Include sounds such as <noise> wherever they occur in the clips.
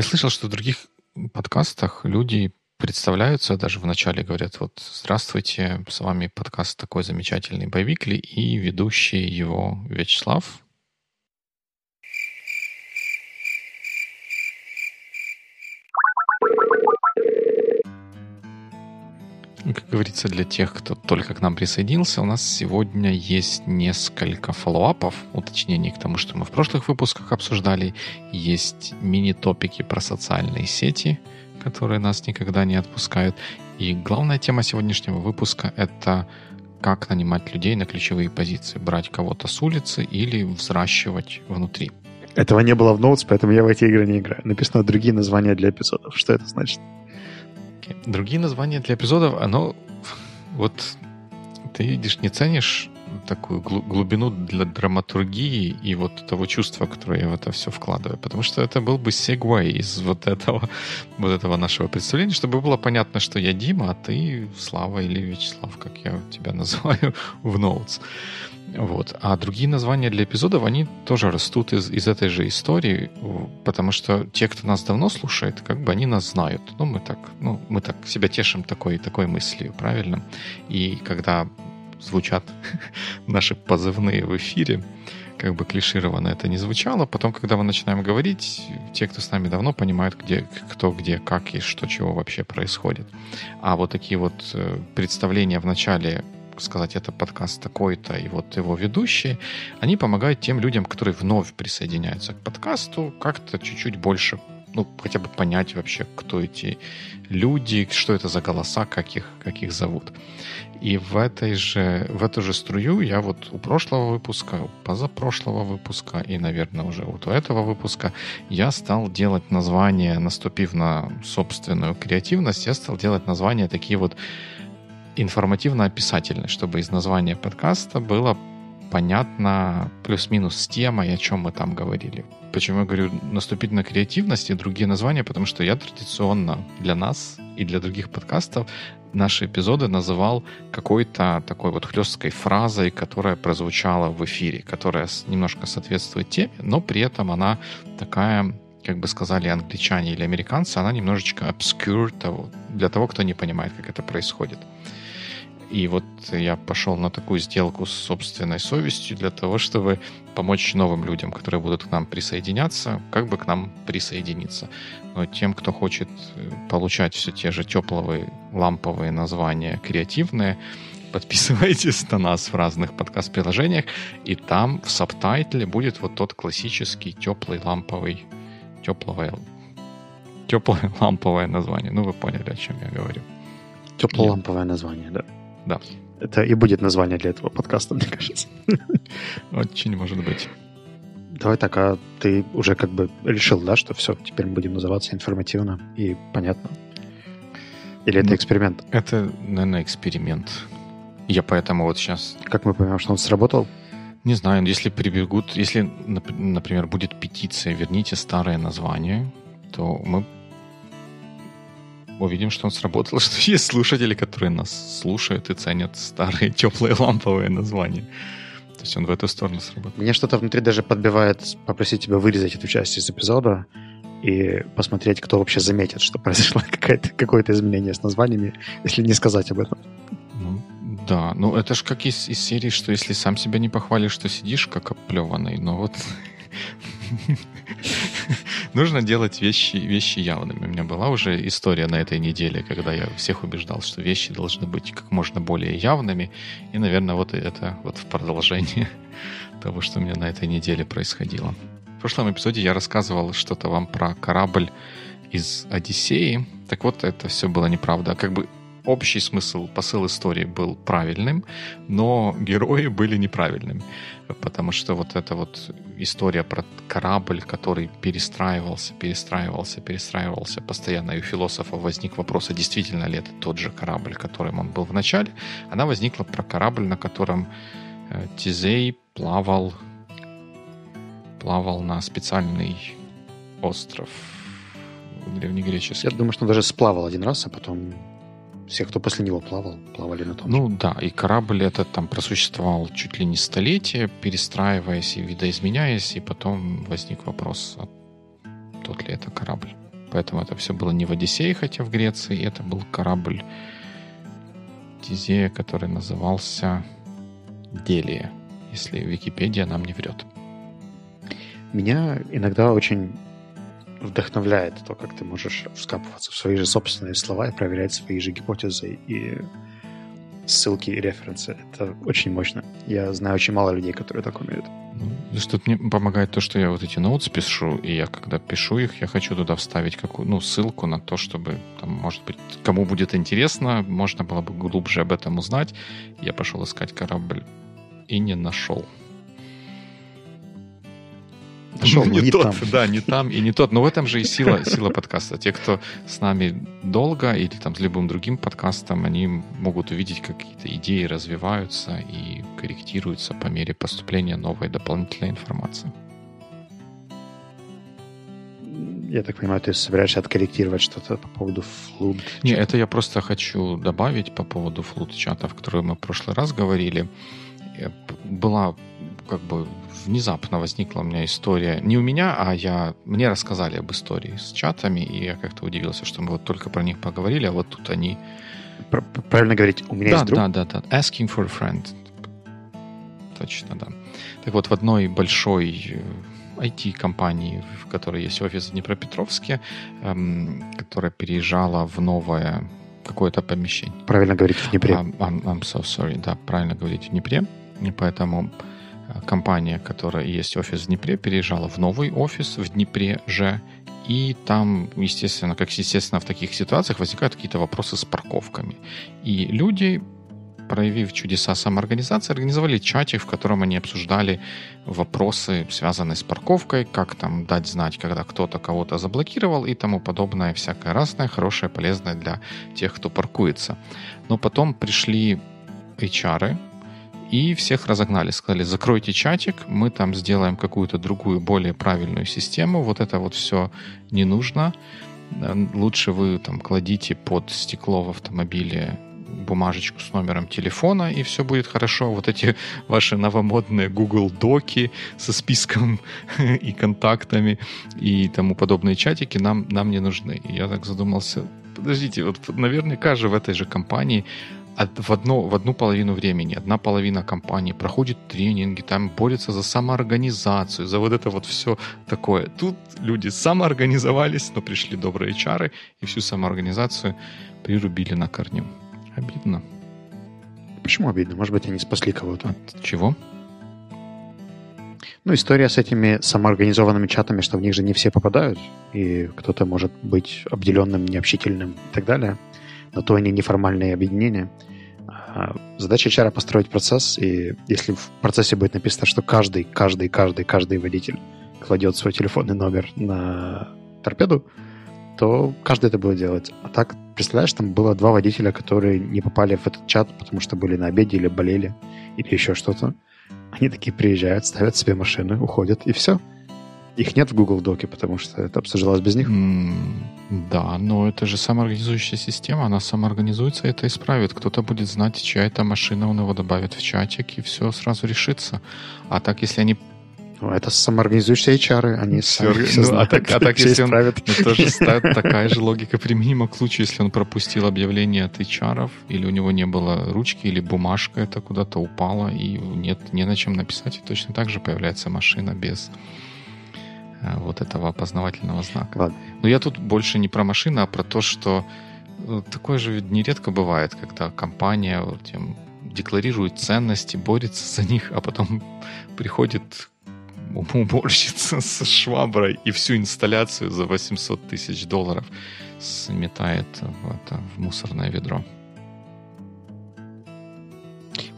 Я слышал, что в других подкастах люди представляются, даже вначале говорят, вот, здравствуйте, с вами подкаст такой замечательный «Боевикли» и ведущий его Вячеслав. Как говорится, для тех, кто только к нам присоединился, у нас сегодня есть несколько фоллоуапов, уточнений к тому, что мы в прошлых выпусках обсуждали. Есть мини-топики про социальные сети, которые нас никогда не отпускают. И главная тема сегодняшнего выпуска — это как нанимать людей на ключевые позиции. Брать кого-то с улицы или взращивать внутри. Этого не было в ноутс, поэтому я в эти игры не играю. Написано другие названия для эпизодов. Что это значит? Другие названия для эпизодов, оно... <laughs> Вот ты видишь, не ценишь такую глубину для драматургии и вот того чувства, которое я в это все вкладываю. Потому что это был бы сегвей из вот этого, <laughs> вот этого нашего представления, чтобы было понятно, что я Дима, а ты Слава или Вячеслав, как я тебя <laughs> называю в Notes. Вот. А другие названия для эпизодов, они тоже растут из, из этой же истории, потому что те, кто нас давно слушает, как бы они нас знают. Ну, мы так, ну, мы так себя тешим такой, такой мыслью, правильно? И когда звучат <laughs> наши позывные в эфире, как бы клишированно это не звучало. Потом, когда мы начинаем говорить, те, кто с нами давно, понимают, где, кто, где, как и что, чего вообще происходит. А вот такие вот э, представления в начале сказать, это подкаст такой-то, и вот его ведущие, они помогают тем людям, которые вновь присоединяются к подкасту, как-то чуть-чуть больше, ну, хотя бы понять вообще, кто эти люди, что это за голоса, как их, как их зовут. И в, этой же, в эту же струю я вот у прошлого выпуска, у позапрошлого выпуска и, наверное, уже вот у этого выпуска я стал делать названия, наступив на собственную креативность, я стал делать названия такие вот информативно-описательный, чтобы из названия подкаста было понятно плюс-минус с темой, о чем мы там говорили. Почему я говорю наступить на креативность и другие названия? Потому что я традиционно для нас и для других подкастов наши эпизоды называл какой-то такой вот хлесткой фразой, которая прозвучала в эфире, которая немножко соответствует теме, но при этом она такая как бы сказали англичане или американцы, она немножечко obscure того, для того, кто не понимает, как это происходит. И вот я пошел на такую сделку с собственной совестью для того, чтобы помочь новым людям, которые будут к нам присоединяться, как бы к нам присоединиться. Но тем, кто хочет э, получать все те же теплые ламповые названия, креативные, <laughs> подписывайтесь на нас в разных подкаст-приложениях, и там в сабтайтле будет вот тот классический теплый ламповый, теплое, теплое <laughs> ламповое название. Ну, вы поняли, о чем я говорю. Теплоламповое название, да. Да. Это и будет название для этого подкаста, мне кажется. Очень может быть. Давай так, а ты уже как бы решил, да, что все, теперь мы будем называться информативно и понятно? Или это ну, эксперимент? Это, наверное, эксперимент. Я поэтому вот сейчас... Как мы понимаем, что он сработал? Не знаю, если прибегут, если, например, будет петиция «Верните старое название», то мы увидим, что он сработал, <laughs> что есть слушатели, которые нас слушают и ценят старые теплые ламповые названия. То есть он в эту сторону сработал. Мне что-то внутри даже подбивает попросить тебя вырезать эту часть из эпизода и посмотреть, кто вообще заметит, что <laughs> произошло какое-то изменение с названиями, если не сказать об этом. Ну, да, ну это же как из, из серии, что если сам себя не похвалишь, что сидишь как оплеванный, но вот <laughs> <laughs> Нужно делать вещи, вещи явными. У меня была уже история на этой неделе, когда я всех убеждал, что вещи должны быть как можно более явными. И, наверное, вот это вот в продолжение <laughs> того, что у меня на этой неделе происходило. В прошлом эпизоде я рассказывал что-то вам про корабль из Одиссеи. Так вот, это все было неправда. Как бы общий смысл, посыл истории был правильным, но герои были неправильными. Потому что вот эта вот история про корабль, который перестраивался, перестраивался, перестраивался постоянно, и у философа возник вопрос, а действительно ли это тот же корабль, которым он был в начале, она возникла про корабль, на котором э, Тизей плавал, плавал на специальный остров древнегреческий. Я думаю, что он даже сплавал один раз, а потом все, кто после него плавал, плавали на том Ну да, и корабль этот там просуществовал чуть ли не столетие, перестраиваясь и видоизменяясь, и потом возник вопрос, а тот ли это корабль. поэтому это все было не в Одиссее, хотя в Греции. Это был корабль Тизея, который назывался Делия, если Википедия нам не врет. Меня иногда очень вдохновляет то, как ты можешь вскапываться в свои же собственные слова и проверять свои же гипотезы и ссылки и референсы. Это очень мощно. Я знаю очень мало людей, которые так умеют. Ну, что мне помогает то, что я вот эти ноутс пишу, и я когда пишу их, я хочу туда вставить какую ну, ссылку на то, чтобы, там, может быть, кому будет интересно, можно было бы глубже об этом узнать. Я пошел искать корабль и не нашел. Нашел не, не тот, там. да, не там и не тот. Но в этом же и сила, <laughs> сила подкаста. Те, кто с нами долго или там с любым другим подкастом, они могут увидеть, как какие-то идеи развиваются и корректируются по мере поступления новой дополнительной информации. Я так понимаю, ты собираешься откорректировать что-то по поводу флут? Не, это я просто хочу добавить по поводу флут чатов, которые мы в прошлый раз говорили. Была как бы внезапно возникла у меня история. Не у меня, а я, мне рассказали об истории с чатами, и я как-то удивился, что мы вот только про них поговорили, а вот тут они... Правильно говорить, у меня да, есть друг? Да, да, да. Asking for a friend. Точно, да. Так вот, в одной большой IT-компании, э, в которой есть офис в Днепропетровске, эм, которая переезжала в новое какое-то помещение. Правильно говорить в Днепре. I'm, I'm, I'm so sorry, да, правильно говорить в Днепре. И поэтому компания, которая есть офис в Днепре, переезжала в новый офис в Днепре же, и там, естественно, как естественно в таких ситуациях возникают какие-то вопросы с парковками. И люди, проявив чудеса самоорганизации, организовали чатик, в котором они обсуждали вопросы, связанные с парковкой, как там дать знать, когда кто-то кого-то заблокировал и тому подобное, всякое разное, хорошее, полезное для тех, кто паркуется. Но потом пришли HR, и всех разогнали. Сказали, закройте чатик, мы там сделаем какую-то другую, более правильную систему. Вот это вот все не нужно. Лучше вы там кладите под стекло в автомобиле бумажечку с номером телефона, и все будет хорошо. Вот эти ваши новомодные Google Доки со списком <laughs> и контактами и тому подобные чатики нам, нам не нужны. И я так задумался, подождите, вот наверняка же в этой же компании в, одно, в одну половину времени одна половина компании проходит тренинги, там борется за самоорганизацию, за вот это вот все такое. Тут люди самоорганизовались, но пришли добрые чары и всю самоорганизацию прирубили на корню. Обидно. Почему обидно? Может быть, они спасли кого-то. От чего? Ну, история с этими самоорганизованными чатами, что в них же не все попадают, и кто-то может быть обделенным, необщительным и так далее. Но то они неформальные объединения – задача HR построить процесс, и если в процессе будет написано, что каждый, каждый, каждый, каждый водитель кладет свой телефонный номер на торпеду, то каждый это будет делать. А так, представляешь, там было два водителя, которые не попали в этот чат, потому что были на обеде или болели, или еще что-то. Они такие приезжают, ставят себе машины, уходят, и все. Их нет в Google Доке, потому что это обсуждалось без них. Да, но это же самоорганизующая система, она самоорганизуется и это исправит. Кто-то будет знать, чья это машина, он его добавит в чатик, и все сразу решится. А так, если они ну, это самоорганизующие HR, они все ну, знают, а так, а так если он, ну, тоже такая же логика применима к случаю, если он пропустил объявление от HR, или у него не было ручки, или бумажка это куда-то упала, и нет, не на чем написать, и точно так же появляется машина без вот этого опознавательного знака. Ладно. Но я тут больше не про машины, а про то, что э, такое же ведь нередко бывает, когда компания вот, тем, декларирует ценности, борется за них, а потом <laughs> приходит уборщица <laughs> с шваброй и всю инсталляцию за 800 тысяч долларов сметает в, это, в мусорное ведро.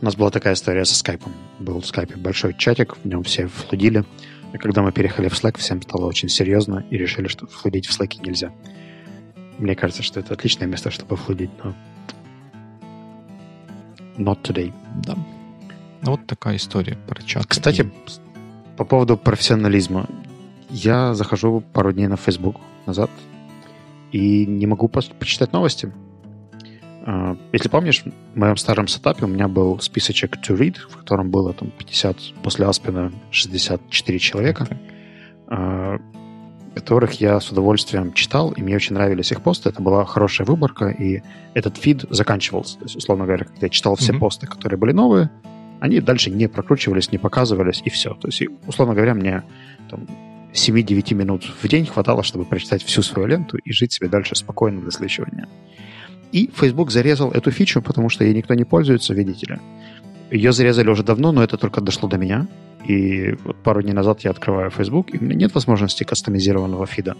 У нас была такая история со скайпом. Был в скайпе большой чатик, в нем все флудили. И когда мы переехали в Slack, всем стало очень серьезно и решили, что флудить в Slack нельзя. Мне кажется, что это отличное место, чтобы флудить, но not today. Да. Вот такая история про чат. Кстати, по поводу профессионализма. Я захожу пару дней на Facebook назад и не могу почитать новости. А, если помнишь, в моем старом сетапе у меня был списочек to read, в котором было там 50, после Аспина 64 человека. А, которых я с удовольствием читал, и мне очень нравились их посты. Это была хорошая выборка, и этот фид заканчивался. То есть, условно говоря, когда я читал все mm-hmm. посты, которые были новые, они дальше не прокручивались, не показывались, и все. То есть, условно говоря, мне там, 7-9 минут в день хватало, чтобы прочитать всю свою ленту и жить себе дальше спокойно до следующего И Facebook зарезал эту фичу, потому что ей никто не пользуется, видите ли. Ее зарезали уже давно, но это только дошло до меня. И вот пару дней назад я открываю Facebook, и у меня нет возможности кастомизированного фида.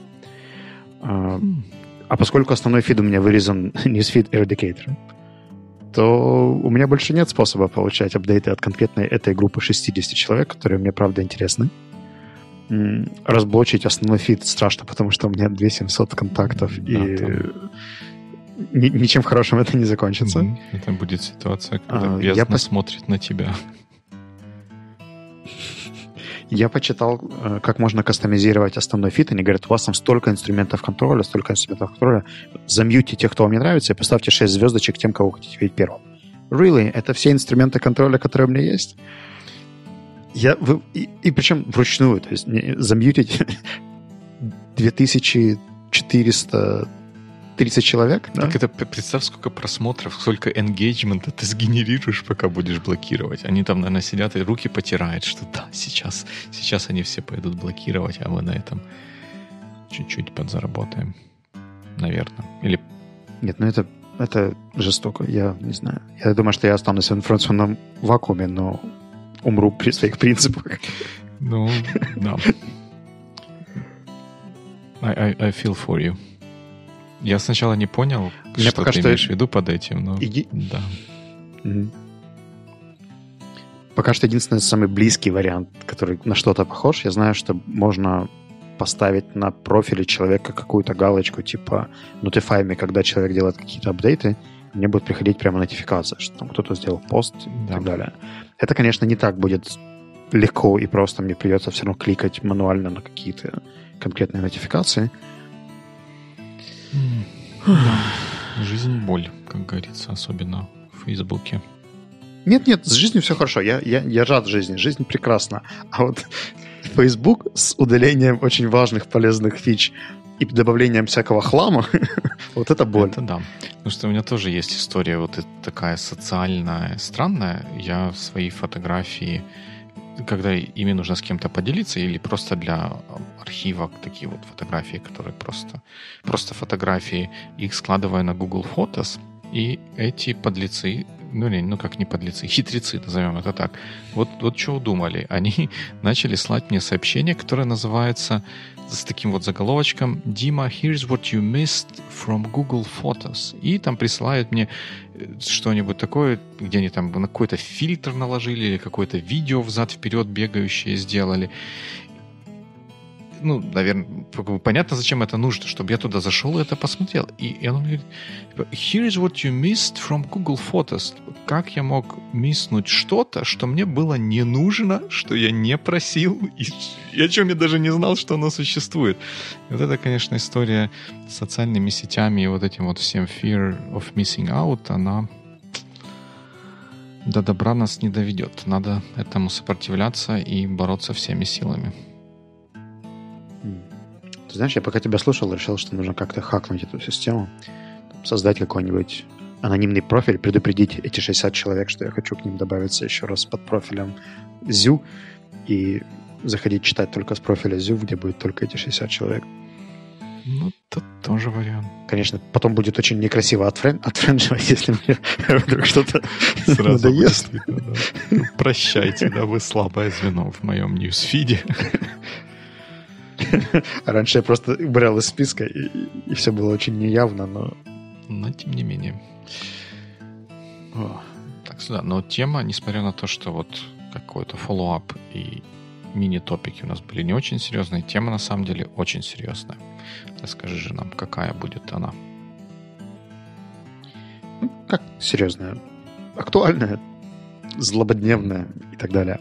А, а поскольку основной фид у меня вырезан <laughs> Newsfeed Eradicator, то у меня больше нет способа получать апдейты от конкретной этой группы 60 человек, которые мне, правда, интересны. Разблочить основной фид страшно, потому что у меня 2700 контактов, да, и там... ничем хорошим это не закончится. Это будет ситуация, когда а, бездна я посмотрит на тебя. Я почитал, э, как можно кастомизировать основной фит. Они говорят, у вас там столько инструментов контроля, столько инструментов контроля. Замьюйте тех, кто вам не нравится, и поставьте 6 звездочек тем, кого хотите видеть первым. Really? Это все инструменты контроля, которые у меня есть? Я, вы, и, и причем вручную, то есть не, замьютить <laughs> 2400 30 человек. Да? Так это представь, сколько просмотров, сколько engagement ты сгенерируешь, пока будешь блокировать. Они там, наверное, сидят и руки потирают, что да, сейчас, сейчас они все пойдут блокировать, а мы на этом чуть-чуть подзаработаем. Наверное. Или... Нет, ну это, это жестоко, я не знаю. Я думаю, что я останусь в информационном вакууме, но умру при своих принципах. Ну, да. <laughs> I, I, I feel for you. Я сначала не понял, Меня что пока ты что имеешь в виду под этим, но Иди... да. mm Пока что единственный самый близкий вариант, который на что-то похож, я знаю, что можно поставить на профиле человека какую-то галочку, типа notify me, когда человек делает какие-то апдейты, мне будет приходить прямо нотификация, что там кто-то сделал пост да. и так далее. Это, конечно, не так будет легко и просто, мне придется все равно кликать мануально на какие-то конкретные нотификации, Жизнь боль, как говорится, особенно в Фейсбуке. Нет, нет, с жизнью все хорошо. Я, я, я рад жизни. Жизнь прекрасна. А вот <laughs> Facebook с удалением очень важных, полезных фич и добавлением всякого хлама, вот это боль. Это да. Потому что у меня тоже есть история вот такая социальная, странная. Я свои фотографии когда ими нужно с кем-то поделиться или просто для архива такие вот фотографии, которые просто, просто фотографии, их складываю на Google Photos, и эти подлецы, ну, не, ну как не подлецы, хитрецы, назовем это так, вот, вот что удумали. <laughs> Они начали слать мне сообщение, которое называется с таким вот заголовочком «Дима, here's what you missed from Google Photos». И там присылают мне э, что-нибудь такое, где они там на какой-то фильтр наложили или какое-то видео взад-вперед бегающее сделали ну, наверное, понятно, зачем это нужно, чтобы я туда зашел и это посмотрел. И, и он говорит, типа, here is what you missed from Google Photos. Как я мог мисснуть что-то, что мне было не нужно, что я не просил, и, и о чем я даже не знал, что оно существует. И вот это, конечно, история с социальными сетями и вот этим вот всем fear of missing out, она до добра нас не доведет. Надо этому сопротивляться и бороться всеми силами. Ты знаешь, я пока тебя слушал, решил, что нужно как-то хакнуть эту систему, создать какой-нибудь анонимный профиль, предупредить эти 60 человек, что я хочу к ним добавиться еще раз под профилем Зю, и заходить читать только с профиля Зю, где будет только эти 60 человек. Ну, это тоже вариант. Конечно, потом будет очень некрасиво отфрен... отфренживать, <laughs> если мне вдруг что-то надоест. Да. Прощайте, да, вы слабое звено в моем newsfeed е. <laughs> Раньше я просто убирал из списка, и, и все было очень неявно, но... Но тем не менее. О, так сюда. Но тема, несмотря на то, что вот какой-то follow-up и мини-топики у нас были не очень серьезные, тема на самом деле очень серьезная. Расскажи же нам, какая будет она? Ну, как серьезная? Актуальная, злободневная и так далее.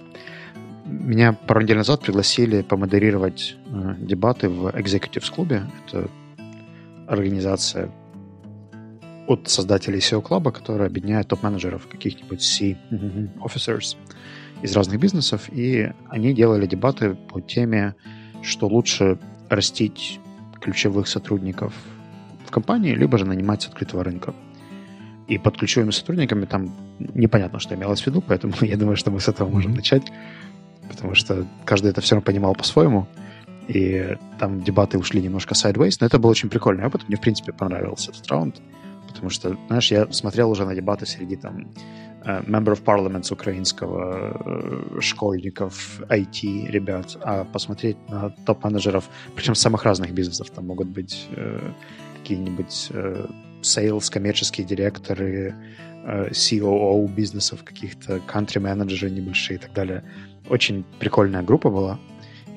Меня пару недель назад пригласили помодерировать э, дебаты в Executives клубе. Это организация от создателей SEO клуба, которая объединяет топ-менеджеров каких-нибудь C-officers из разных бизнесов. И они делали дебаты по теме, что лучше растить ключевых сотрудников в компании, либо же нанимать с открытого рынка. И под ключевыми сотрудниками там непонятно, что имелось в виду, поэтому <laughs> я думаю, что мы с этого можем начать, потому что каждый это все равно понимал по-своему, и там дебаты ушли немножко sideways, но это был очень прикольный опыт, мне, в принципе, понравился этот раунд, потому что, знаешь, я смотрел уже на дебаты среди там э, member of parliament украинского, э, школьников, IT ребят, а посмотреть на топ-менеджеров, причем самых разных бизнесов, там могут быть э, какие-нибудь э, sales, коммерческие директоры, э, COO бизнесов, каких-то country-менеджеры небольшие и так далее. Очень прикольная группа была,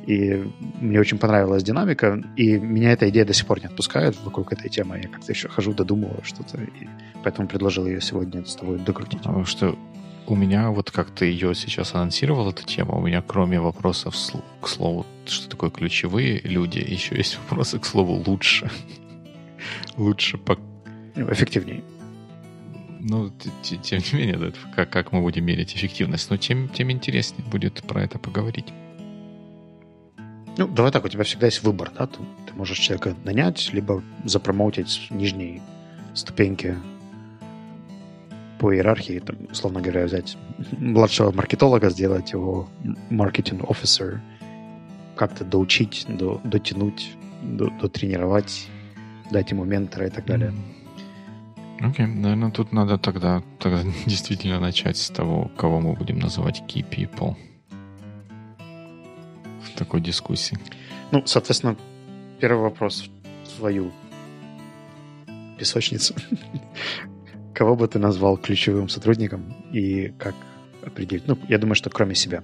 и мне очень понравилась динамика, и меня эта идея до сих пор не отпускает вокруг этой темы. Я как-то еще хожу, додумываю что-то, и поэтому предложил ее сегодня с тобой докрутить. Потому что у меня, вот как ты ее сейчас анонсировал, эту тему, у меня кроме вопросов к слову, что такое ключевые люди, еще есть вопросы к слову лучше. <laughs> лучше по... Ну, эффективнее. Ну, тем не менее, как, как мы будем мерить эффективность, но тем, тем интереснее будет про это поговорить. Ну, давай так, у тебя всегда есть выбор, да? Ты, ты можешь человека нанять, либо запромоутить нижние ступеньки по иерархии, там, условно говоря, взять младшего маркетолога, сделать его маркетинг офисер, как-то доучить, до, дотянуть, до, дотренировать, дать ему ментора и так далее. Окей, okay. наверное, тут надо тогда, тогда <laughs> действительно начать с того, кого мы будем называть key people в такой дискуссии. Ну, соответственно, первый вопрос в твою песочницу. <laughs> Кого бы ты назвал ключевым сотрудником и как определить? Ну, я думаю, что кроме себя.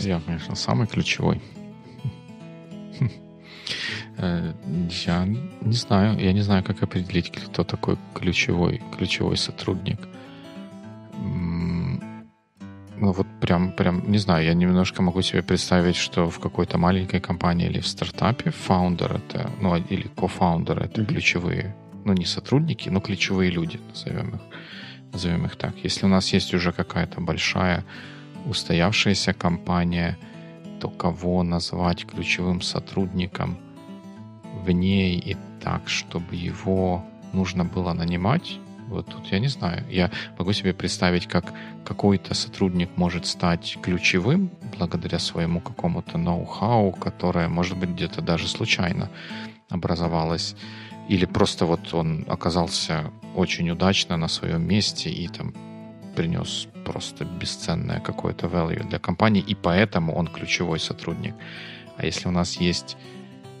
Я, конечно, самый ключевой. <laughs> Э, я не знаю, я не знаю, как определить, кто такой ключевой, ключевой сотрудник. Ну вот прям, прям, не знаю, я немножко могу себе представить, что в какой-то маленькой компании или в стартапе фаундер это, ну или кофаундер это mm-hmm. ключевые, ну не сотрудники, но ключевые люди, назовем их, назовем их так. Если у нас есть уже какая-то большая устоявшаяся компания, то кого назвать ключевым сотрудником – в ней и так, чтобы его нужно было нанимать, вот тут я не знаю. Я могу себе представить, как какой-то сотрудник может стать ключевым благодаря своему какому-то ноу-хау, которое, может быть, где-то даже случайно образовалось. Или просто вот он оказался очень удачно на своем месте и там принес просто бесценное какое-то value для компании, и поэтому он ключевой сотрудник. А если у нас есть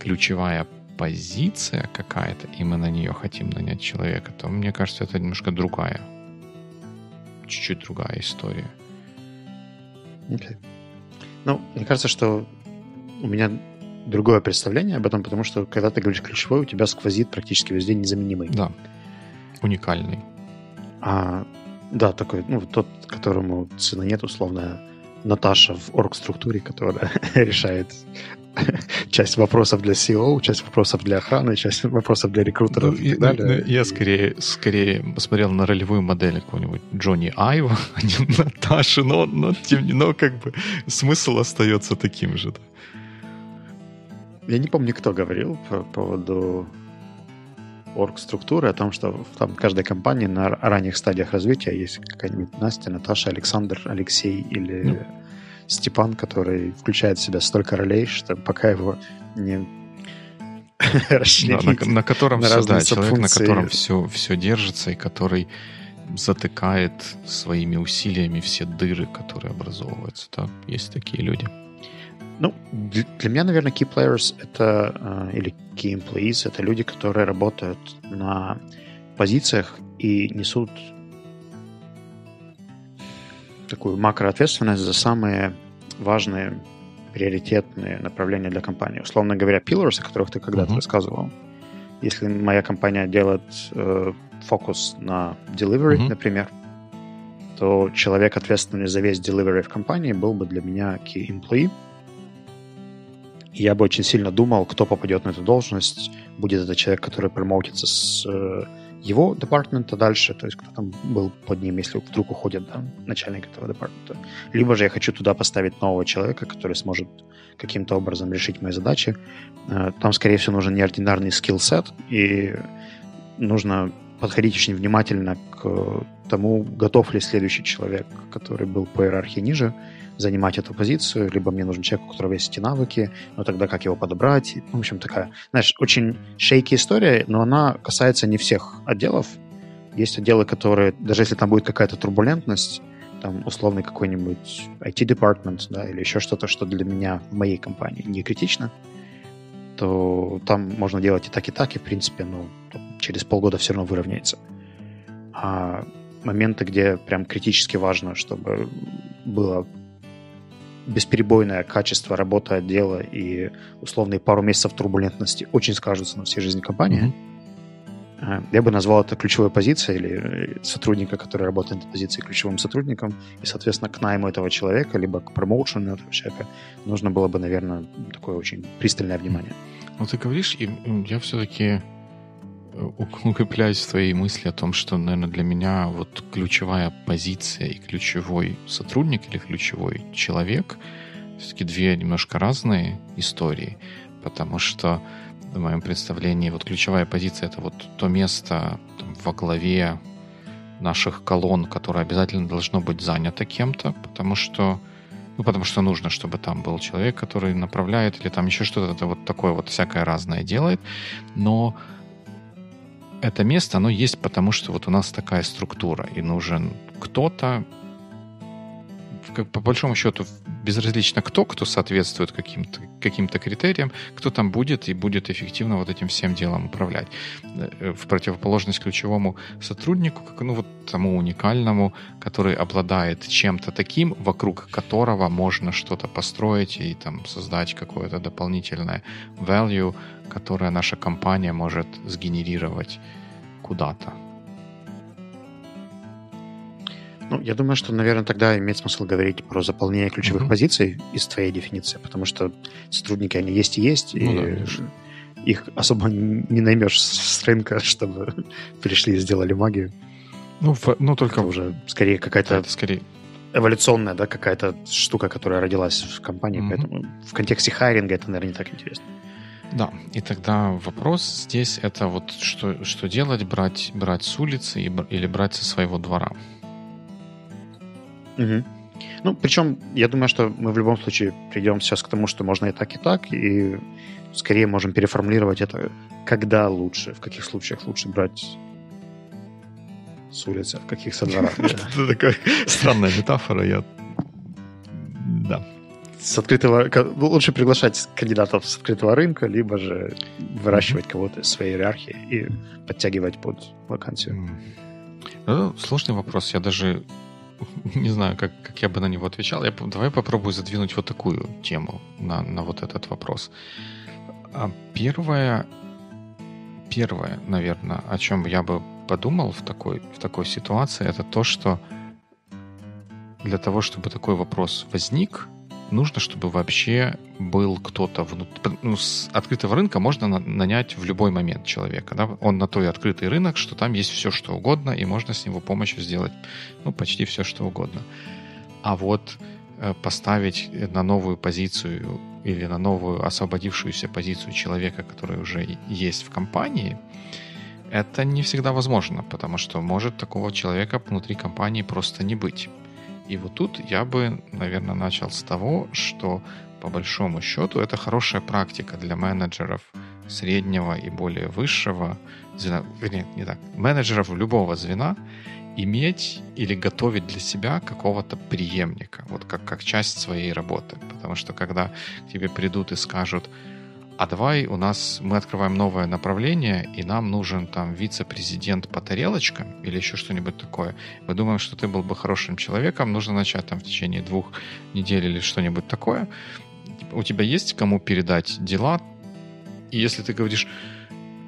ключевая позиция какая-то, и мы на нее хотим нанять человека, то мне кажется, это немножко другая, чуть-чуть другая история. Okay. Ну, мне кажется, что у меня другое представление об этом, потому что когда ты говоришь ключевой, у тебя сквозит практически везде незаменимый. Да, уникальный. А, да, такой, ну, тот, которому цены нет, условно, Наташа в орг-структуре, которая <laughs> решает <laughs> часть вопросов для SEO, часть вопросов для охраны, часть вопросов для рекрутеров ну, и, так далее. Ну, я скорее, скорее посмотрел на ролевую модель какого-нибудь Джонни Айва, <laughs> а не Наташи, но, но, тем, но как бы смысл остается таким же. Да. Я не помню, кто говорил по поводу орг-структуры, о том, что в там, каждой компании на ранних стадиях развития есть какая-нибудь Настя, Наташа, Александр, Алексей или ну, Степан, который включает в себя столько ролей, что пока его не расчленить. <laughs> Да, на, на котором на все, да, человек, на котором все, все держится и который затыкает своими усилиями все дыры, которые образовываются. Да, есть такие люди. Ну, для, меня, наверное, key players это, э, или key employees, это люди, которые работают на позициях и несут такую макроответственность за самые важные, приоритетные направления для компании. Условно говоря, pillars, о которых ты когда-то uh-huh. рассказывал. Если моя компания делает э, фокус на delivery, uh-huh. например, то человек, ответственный за весь delivery в компании, был бы для меня key employee. И я бы очень сильно думал, кто попадет на эту должность. Будет это человек, который промоутится с э, его департамента дальше, то есть кто там был под ним, если вдруг уходит да, начальник этого департамента. Либо же я хочу туда поставить нового человека, который сможет каким-то образом решить мои задачи. Э, там, скорее всего, нужен неординарный скилл-сет, и нужно подходить очень внимательно к тому, готов ли следующий человек, который был по иерархии ниже, занимать эту позицию, либо мне нужен человек, у которого есть эти навыки, но тогда как его подобрать? В общем, такая, знаешь, очень шейки история, но она касается не всех отделов. Есть отделы, которые, даже если там будет какая-то турбулентность, там условный какой-нибудь IT-департмент, да, или еще что-то, что для меня в моей компании не критично, то там можно делать и так, и так, и, в принципе, ну, через полгода все равно выровняется. А моменты, где прям критически важно, чтобы было бесперебойное качество работы отдела и условные пару месяцев турбулентности очень скажутся на всей жизни компании. Mm-hmm. Я бы назвал это ключевой позицией или э, сотрудника, который работает на этой позиции, ключевым сотрудником. И, соответственно, к найму этого человека, либо к промоушену этого человека нужно было бы, наверное, такое очень пристальное внимание. Ну, ты говоришь, и я все-таки укрепляюсь в твоей мысли о том, что, наверное, для меня вот ключевая позиция и ключевой сотрудник или ключевой человек все-таки две немножко разные истории, потому что в моем представлении вот ключевая позиция это вот то место там, во главе наших колонн, которое обязательно должно быть занято кем-то, потому что ну, потому что нужно, чтобы там был человек, который направляет, или там еще что-то вот такое вот всякое разное делает. Но это место, оно есть потому, что вот у нас такая структура, и нужен кто-то, по большому счету, безразлично кто, кто соответствует каким-то каким критериям, кто там будет и будет эффективно вот этим всем делом управлять. Э, в противоположность ключевому сотруднику, как, ну вот тому уникальному, который обладает чем-то таким, вокруг которого можно что-то построить и там создать какое-то дополнительное value, которое наша компания может сгенерировать куда-то. Ну, я думаю, что, наверное, тогда имеет смысл говорить про заполнение ключевых mm-hmm. позиций из твоей дефиниции, потому что сотрудники, они есть и есть, ну, и да, их особо не наймешь с рынка, <laughs> чтобы пришли и сделали магию. Ну, в, ну только... Это уже скорее какая-то... Это скорее эволюционная, да, какая-то штука, которая родилась в компании, mm-hmm. поэтому в контексте хайринга это, наверное, не так интересно. Да, и тогда вопрос здесь это вот что, что делать, брать, брать с улицы или брать со своего двора. Угу. Ну, причем, я думаю, что мы в любом случае придем сейчас к тому, что можно и так, и так, и скорее можем переформулировать это, когда лучше, в каких случаях лучше брать с улицы, в каких со двора. <laughs> Это такая странная метафора, я... Да. С открытого... Лучше приглашать кандидатов с открытого рынка, либо же выращивать кого-то из своей иерархии и подтягивать под вакансию. Ну, сложный вопрос. Я даже не знаю, как, как я бы на него отвечал. Я, давай попробую задвинуть вот такую тему на, на вот этот вопрос. А первое, первое, наверное, о чем я бы подумал в такой, в такой ситуации, это то, что для того, чтобы такой вопрос возник, нужно, чтобы вообще был кто-то внутри. Ну, с открытого рынка можно нанять в любой момент человека. Да? Он на той открытый рынок, что там есть все, что угодно, и можно с него помощью сделать ну, почти все, что угодно. А вот э, поставить на новую позицию или на новую освободившуюся позицию человека, который уже есть в компании, это не всегда возможно, потому что может такого человека внутри компании просто не быть. И вот тут я бы, наверное, начал с того, что по большому счету это хорошая практика для менеджеров среднего и более высшего звена, нет, не так, менеджеров любого звена иметь или готовить для себя какого-то преемника, вот как, как часть своей работы. Потому что когда к тебе придут и скажут, а давай у нас, мы открываем новое направление, и нам нужен там вице-президент по тарелочкам или еще что-нибудь такое. Мы думаем, что ты был бы хорошим человеком, нужно начать там в течение двух недель или что-нибудь такое. У тебя есть кому передать дела? И если ты говоришь,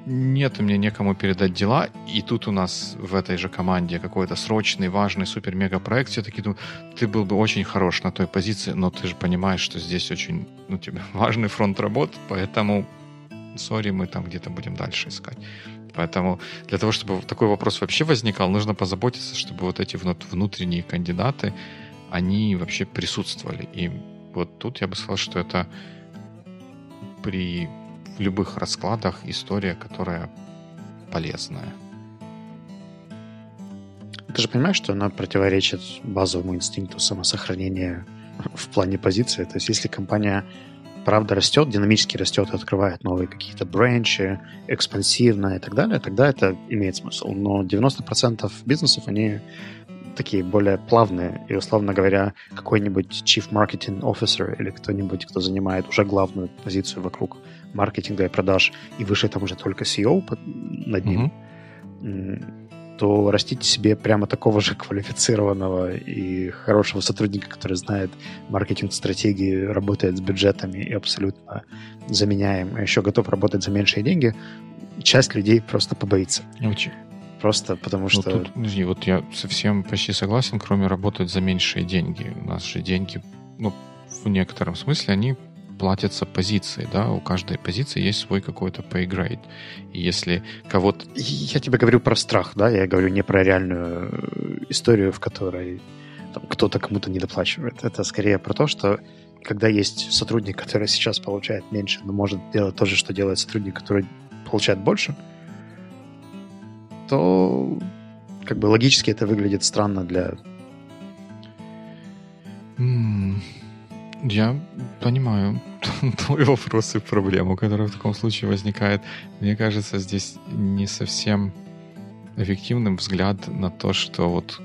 нет меня некому передать дела, и тут у нас в этой же команде какой-то срочный, важный, супер-мега-проект, все таки думают, ты был бы очень хорош на той позиции, но ты же понимаешь, что здесь очень, ну, тебе <laughs> важный фронт работ, поэтому, сори, мы там где-то будем дальше искать. Поэтому для того, чтобы такой вопрос вообще возникал, нужно позаботиться, чтобы вот эти внутренние кандидаты, они вообще присутствовали. И вот тут я бы сказал, что это при любых раскладах история, которая полезная. Ты же понимаешь, что она противоречит базовому инстинкту самосохранения в плане позиции. То есть если компания правда растет, динамически растет и открывает новые какие-то бренчи, экспансивно и так далее, тогда это имеет смысл. Но 90% бизнесов, они такие более плавные, и, условно говоря, какой-нибудь chief marketing officer или кто-нибудь, кто занимает уже главную позицию вокруг маркетинга и продаж, и выше там уже только CEO над ним, mm-hmm то растите себе прямо такого же <laughs> квалифицированного и хорошего сотрудника, который знает маркетинг-стратегии, работает с бюджетами и абсолютно заменяем, а еще готов работать за меньшие деньги, часть людей просто побоится. Очень. Просто потому что... Ну, тут, подожди, вот я совсем почти согласен, кроме работать за меньшие деньги. У нас же деньги, ну, в некотором смысле, они платятся позиции, да, у каждой позиции есть свой какой-то pay И если кого-то... Я тебе говорю про страх, да, я говорю не про реальную э, историю, в которой там, кто-то кому-то не доплачивает. Это скорее про то, что когда есть сотрудник, который сейчас получает меньше, но может делать то же, что делает сотрудник, который получает больше, то как бы логически это выглядит странно для... Mm. Я понимаю <laughs> твой вопрос и проблему, которая в таком случае возникает. Мне кажется, здесь не совсем эффективным взгляд на то, что вот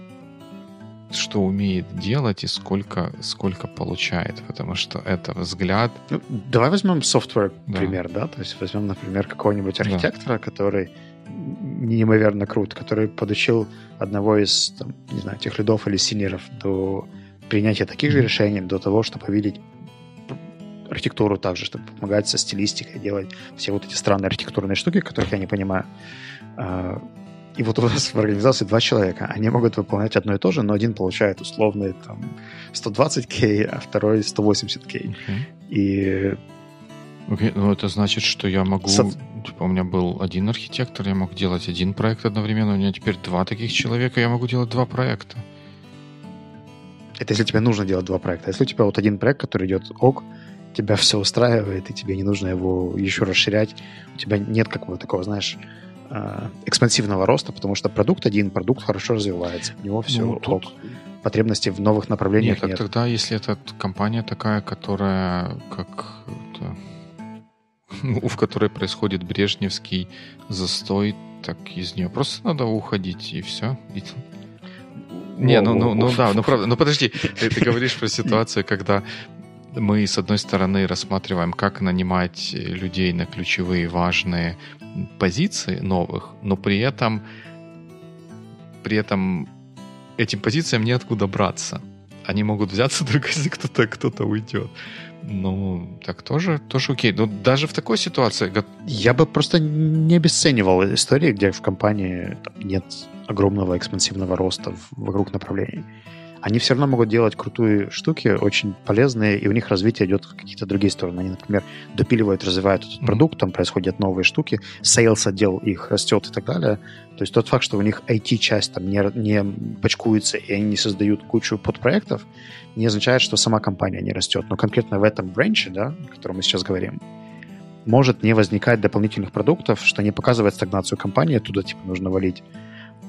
что умеет делать и сколько, сколько получает, потому что это взгляд... Ну, давай возьмем software да. пример, да, то есть возьмем, например, какого-нибудь архитектора, да. который неимоверно крут, который подучил одного из, там, не знаю, тех лидов или синеров до принятия таких же решений до того, чтобы видеть архитектуру также, чтобы помогать со стилистикой, делать все вот эти странные архитектурные штуки, которых я не понимаю. А, и вот у вас в организации два человека. Они могут выполнять одно и то же, но один получает условный там 120к, а второй 180к. Okay. И Окей, okay, ну это значит, что я могу... Со... Типа у меня был один архитектор, я мог делать один проект одновременно, у меня теперь два таких человека, я могу делать два проекта. Это если тебе нужно делать два проекта. Если у тебя вот один проект, который идет ок, тебя все устраивает, и тебе не нужно его еще расширять, у тебя нет какого-то такого, знаешь, а, экспансивного роста, потому что продукт один, продукт хорошо развивается, у него все ну, тут... ок. Потребностей в новых направлениях нет. нет. тогда, если это компания такая, которая как ну, <laughs> в которой происходит брежневский застой, так из нее просто надо уходить, и все. И не, ну, ну, ну да, ну правда. Ну подожди, ты, ты говоришь про <laughs> ситуацию, когда мы, с одной стороны, рассматриваем, как нанимать людей на ключевые важные позиции новых, но при этом, при этом этим позициям неоткуда браться. Они могут взяться <laughs> только если кто-то кто уйдет. Ну, так тоже, тоже окей. Но даже в такой ситуации... Я бы просто не обесценивал истории, где в компании нет огромного экспансивного роста вокруг направлений. Они все равно могут делать крутые штуки, очень полезные, и у них развитие идет в какие-то другие стороны. Они, например, допиливают, развивают этот mm-hmm. продукт, там происходят новые штуки, sales отдел их растет и так далее. То есть тот факт, что у них IT-часть там не, не почкуется, и они не создают кучу подпроектов, не означает, что сама компания не растет. Но конкретно в этом бренче, да, о котором мы сейчас говорим, может не возникать дополнительных продуктов, что не показывает стагнацию компании, туда типа нужно валить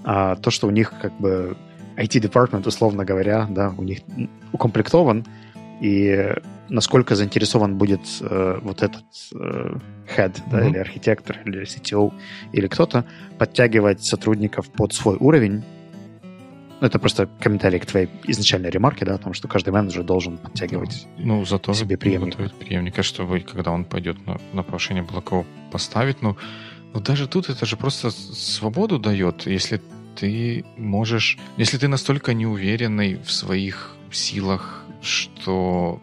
а то, что у них как бы IT-департмент, условно говоря, да, у них укомплектован, и насколько заинтересован будет э, вот этот э, head, mm-hmm. да, или архитектор, или CTO, или кто-то подтягивать сотрудников под свой уровень. Ну, это просто комментарий к твоей изначальной ремарке, да, о том, что каждый менеджер должен подтягивать ну, зато себе преемника. преемника, чтобы когда он пойдет на, на повышение, было кого поставить. Ну, но даже тут это же просто свободу дает, если ты можешь... Если ты настолько неуверенный в своих силах, что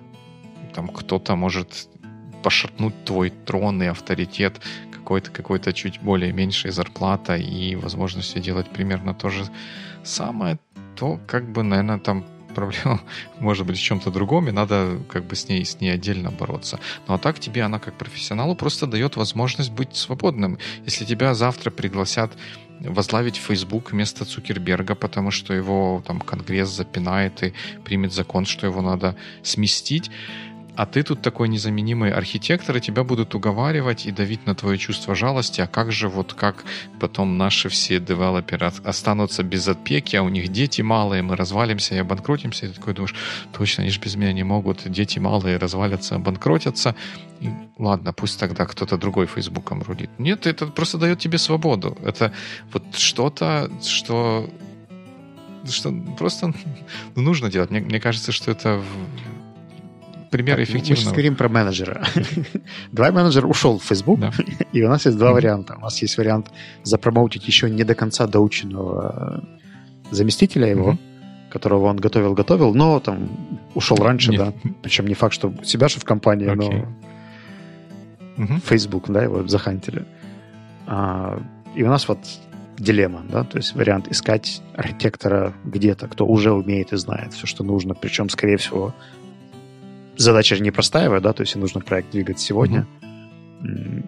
там кто-то может пошатнуть твой трон и авторитет, какой-то какой-то чуть более меньшая зарплата и возможность делать примерно то же самое, то как бы, наверное, там проблема <laughs> может быть в чем-то другом, и надо как бы с ней, с ней отдельно бороться. Ну а так тебе она как профессионалу просто дает возможность быть свободным. Если тебя завтра пригласят возглавить Facebook вместо Цукерберга, потому что его там Конгресс запинает и примет закон, что его надо сместить, а ты тут такой незаменимый архитектор, и тебя будут уговаривать и давить на твое чувство жалости, а как же вот как потом наши все девелоперы останутся без опеки, а у них дети малые, мы развалимся и обанкротимся, и ты такой думаешь, точно, они же без меня не могут, дети малые развалятся, обанкротятся, и, ладно, пусть тогда кто-то другой Фейсбуком рулит. Нет, это просто дает тебе свободу. Это вот что-то, что что просто ну, <laughs> нужно делать. Мне, мне кажется, что это пример эффективного. Мы сейчас говорим про менеджера. <laughs> Давай менеджер ушел в Facebook, да. и у нас есть два mm-hmm. варианта. У нас есть вариант запромоутить еще не до конца доученного заместителя его, mm-hmm. которого он готовил-готовил, но там ушел раньше, Нет. да. Причем не факт, что себя же в компании, okay. но mm-hmm. Facebook, да, его захантили. А, и у нас вот дилемма, да, то есть вариант искать архитектора где-то, кто уже умеет и знает все, что нужно, причем, скорее всего, задача же непростая, да, то есть нужно проект двигать сегодня. Mm-hmm.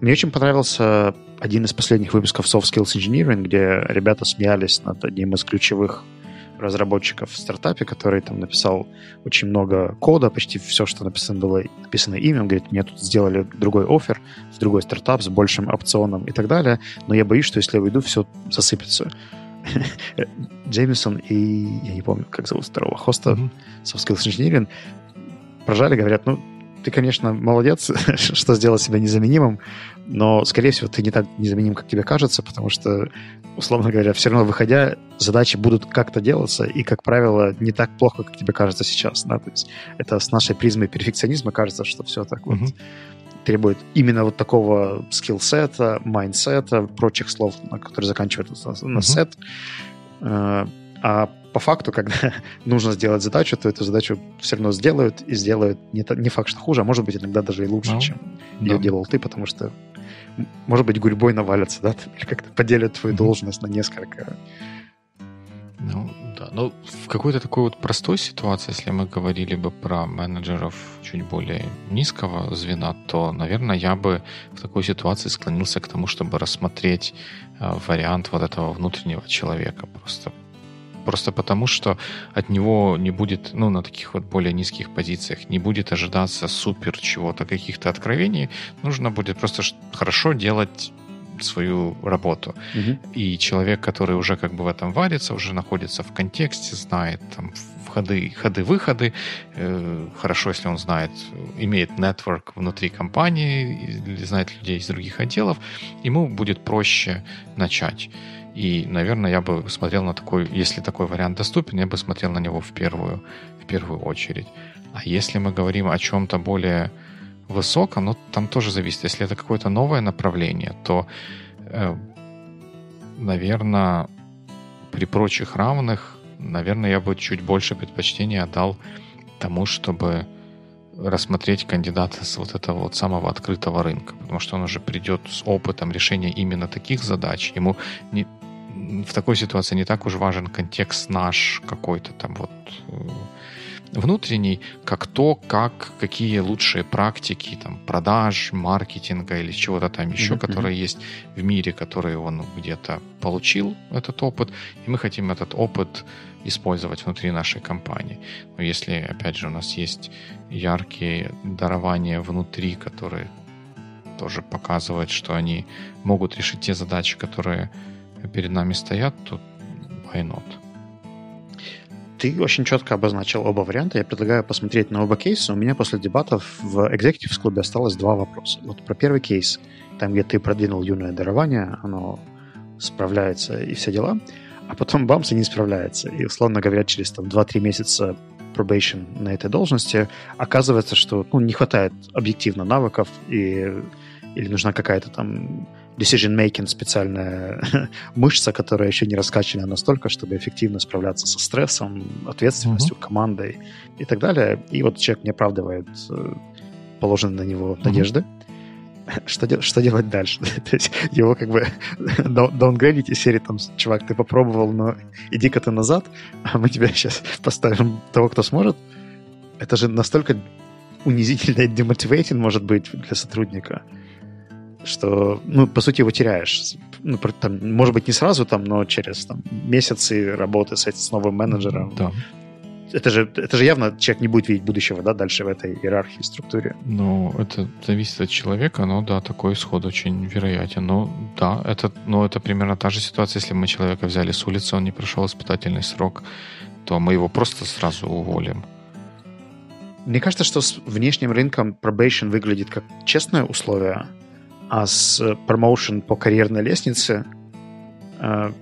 Мне очень понравился один из последних выпусков Soft Skills Engineering, где ребята смеялись над одним из ключевых разработчиков в стартапе, который там написал очень много кода, почти все, что написано было написано им. Он говорит, мне тут сделали другой офер в другой стартап с большим опционом и так далее, но я боюсь, что если я уйду, все засыпется. <laughs> Джеймисон и я не помню, как зовут второго хоста mm-hmm. Soft Skills Engineering прожали, говорят, ну, ты, конечно, молодец, <laughs> что сделал себя незаменимым, но, скорее всего, ты не так незаменим, как тебе кажется, потому что, условно говоря, все равно выходя, задачи будут как-то делаться, и, как правило, не так плохо, как тебе кажется сейчас. Да? То есть это с нашей призмой перфекционизма кажется, что все так mm-hmm. вот требует именно вот такого skillset а, mindset а, прочих слов, которые заканчиваются на mm-hmm. set. Э, а по факту, когда <laughs> нужно сделать задачу, то эту задачу все равно сделают и сделают не, не факт, что хуже, а может быть иногда даже и лучше, ну, чем да. ее делал ты, потому что, может быть, гурьбой навалятся, да, <laughs> или как-то поделят твою mm-hmm. должность на несколько. Ну, да. Но в какой-то такой вот простой ситуации, если мы говорили бы про менеджеров чуть более низкого звена, то, наверное, я бы в такой ситуации склонился к тому, чтобы рассмотреть э, вариант вот этого внутреннего человека. Просто Просто потому, что от него не будет, ну, на таких вот более низких позициях, не будет ожидаться супер чего-то, каких-то откровений. Нужно будет просто хорошо делать свою работу. Угу. И человек, который уже как бы в этом варится, уже находится в контексте, знает там входы, ходы, выходы. Э, хорошо, если он знает, имеет нетворк внутри компании, или знает людей из других отделов, ему будет проще начать. И, наверное, я бы смотрел на такой, если такой вариант доступен, я бы смотрел на него в первую, в первую очередь. А если мы говорим о чем-то более высоком, ну, там тоже зависит. Если это какое-то новое направление, то, э, наверное, при прочих равных, наверное, я бы чуть больше предпочтения отдал тому, чтобы рассмотреть кандидата с вот этого вот самого открытого рынка, потому что он уже придет с опытом решения именно таких задач. Ему не, в такой ситуации не так уж важен контекст наш какой-то там вот э, внутренний, как то, как, какие лучшие практики там, продаж, маркетинга или чего-то там еще, mm-hmm. которые есть в мире, которые он где-то получил, этот опыт, и мы хотим этот опыт использовать внутри нашей компании. Но если, опять же, у нас есть яркие дарования внутри, которые тоже показывают, что они могут решить те задачи, которые перед нами стоят, то why not? Ты очень четко обозначил оба варианта. Я предлагаю посмотреть на оба кейса. У меня после дебатов в Executive клубе осталось два вопроса. Вот про первый кейс, там, где ты продвинул юное дарование, оно справляется и все дела, а потом бамс и не справляется. И, условно говоря, через там, 2-3 месяца probation на этой должности оказывается, что ну, не хватает объективно навыков и, или нужна какая-то там decision-making специальная <laughs> мышца, которая еще не раскачана настолько, чтобы эффективно справляться со стрессом, ответственностью, mm-hmm. командой и так далее. И вот человек не оправдывает э, положенные на него mm-hmm. надежды. <laughs> что, что делать дальше? <laughs> То есть его как бы даунгрейдить из серии там, чувак, ты попробовал, но иди-ка ты назад, а мы тебя сейчас поставим того, кто сможет. Это же настолько унизительно и демотивейтинг может быть для сотрудника, что, ну, по сути, его теряешь. Ну, там, может быть, не сразу, там, но через там, месяцы работы с, с новым менеджером. Да это же, это же явно человек не будет видеть будущего, да, дальше в этой иерархии, структуре. Ну, это зависит от человека, но да, такой исход очень вероятен. Ну, да, это, ну, это примерно та же ситуация, если мы человека взяли с улицы, он не прошел испытательный срок, то мы его просто сразу уволим. Мне кажется, что с внешним рынком probation выглядит как честное условие, а с promotion по карьерной лестнице э,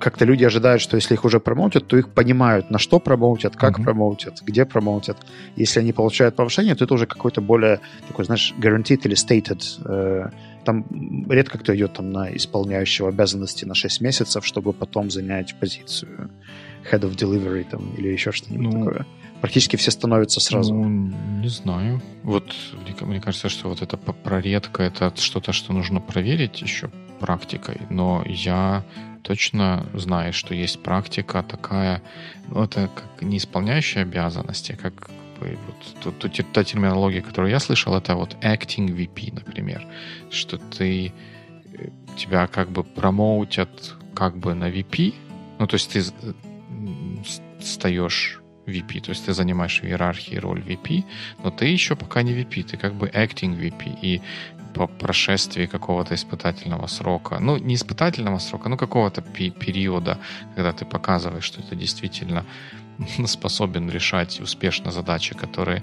как-то люди ожидают, что если их уже промоутят, то их понимают, на что промоутят, как mm-hmm. промоутят, где промоутят. Если они получают повышение, то это уже какой-то более такой, знаешь, guaranteed или stated. Э, там редко кто идет там на исполняющего обязанности на 6 месяцев, чтобы потом занять позицию head of delivery там, или еще что-нибудь ну, такое. Практически все становятся сразу. Ну, не знаю. Вот мне кажется, что вот это про редко, это что-то, что нужно проверить еще практикой, но я точно знаю, что есть практика такая, ну, это как не исполняющая обязанности, как вот, ту, ту, та терминология, которую я слышал, это вот acting VP, например, что ты э, тебя как бы промоутят как бы на VP, ну, то есть ты встаешь VP, то есть ты занимаешь в иерархии роль VP, но ты еще пока не VP, ты как бы acting VP, и по прошествии какого-то испытательного срока, ну, не испытательного срока, ну, какого-то периода, когда ты показываешь, что ты действительно <laughs> способен решать успешно задачи, которые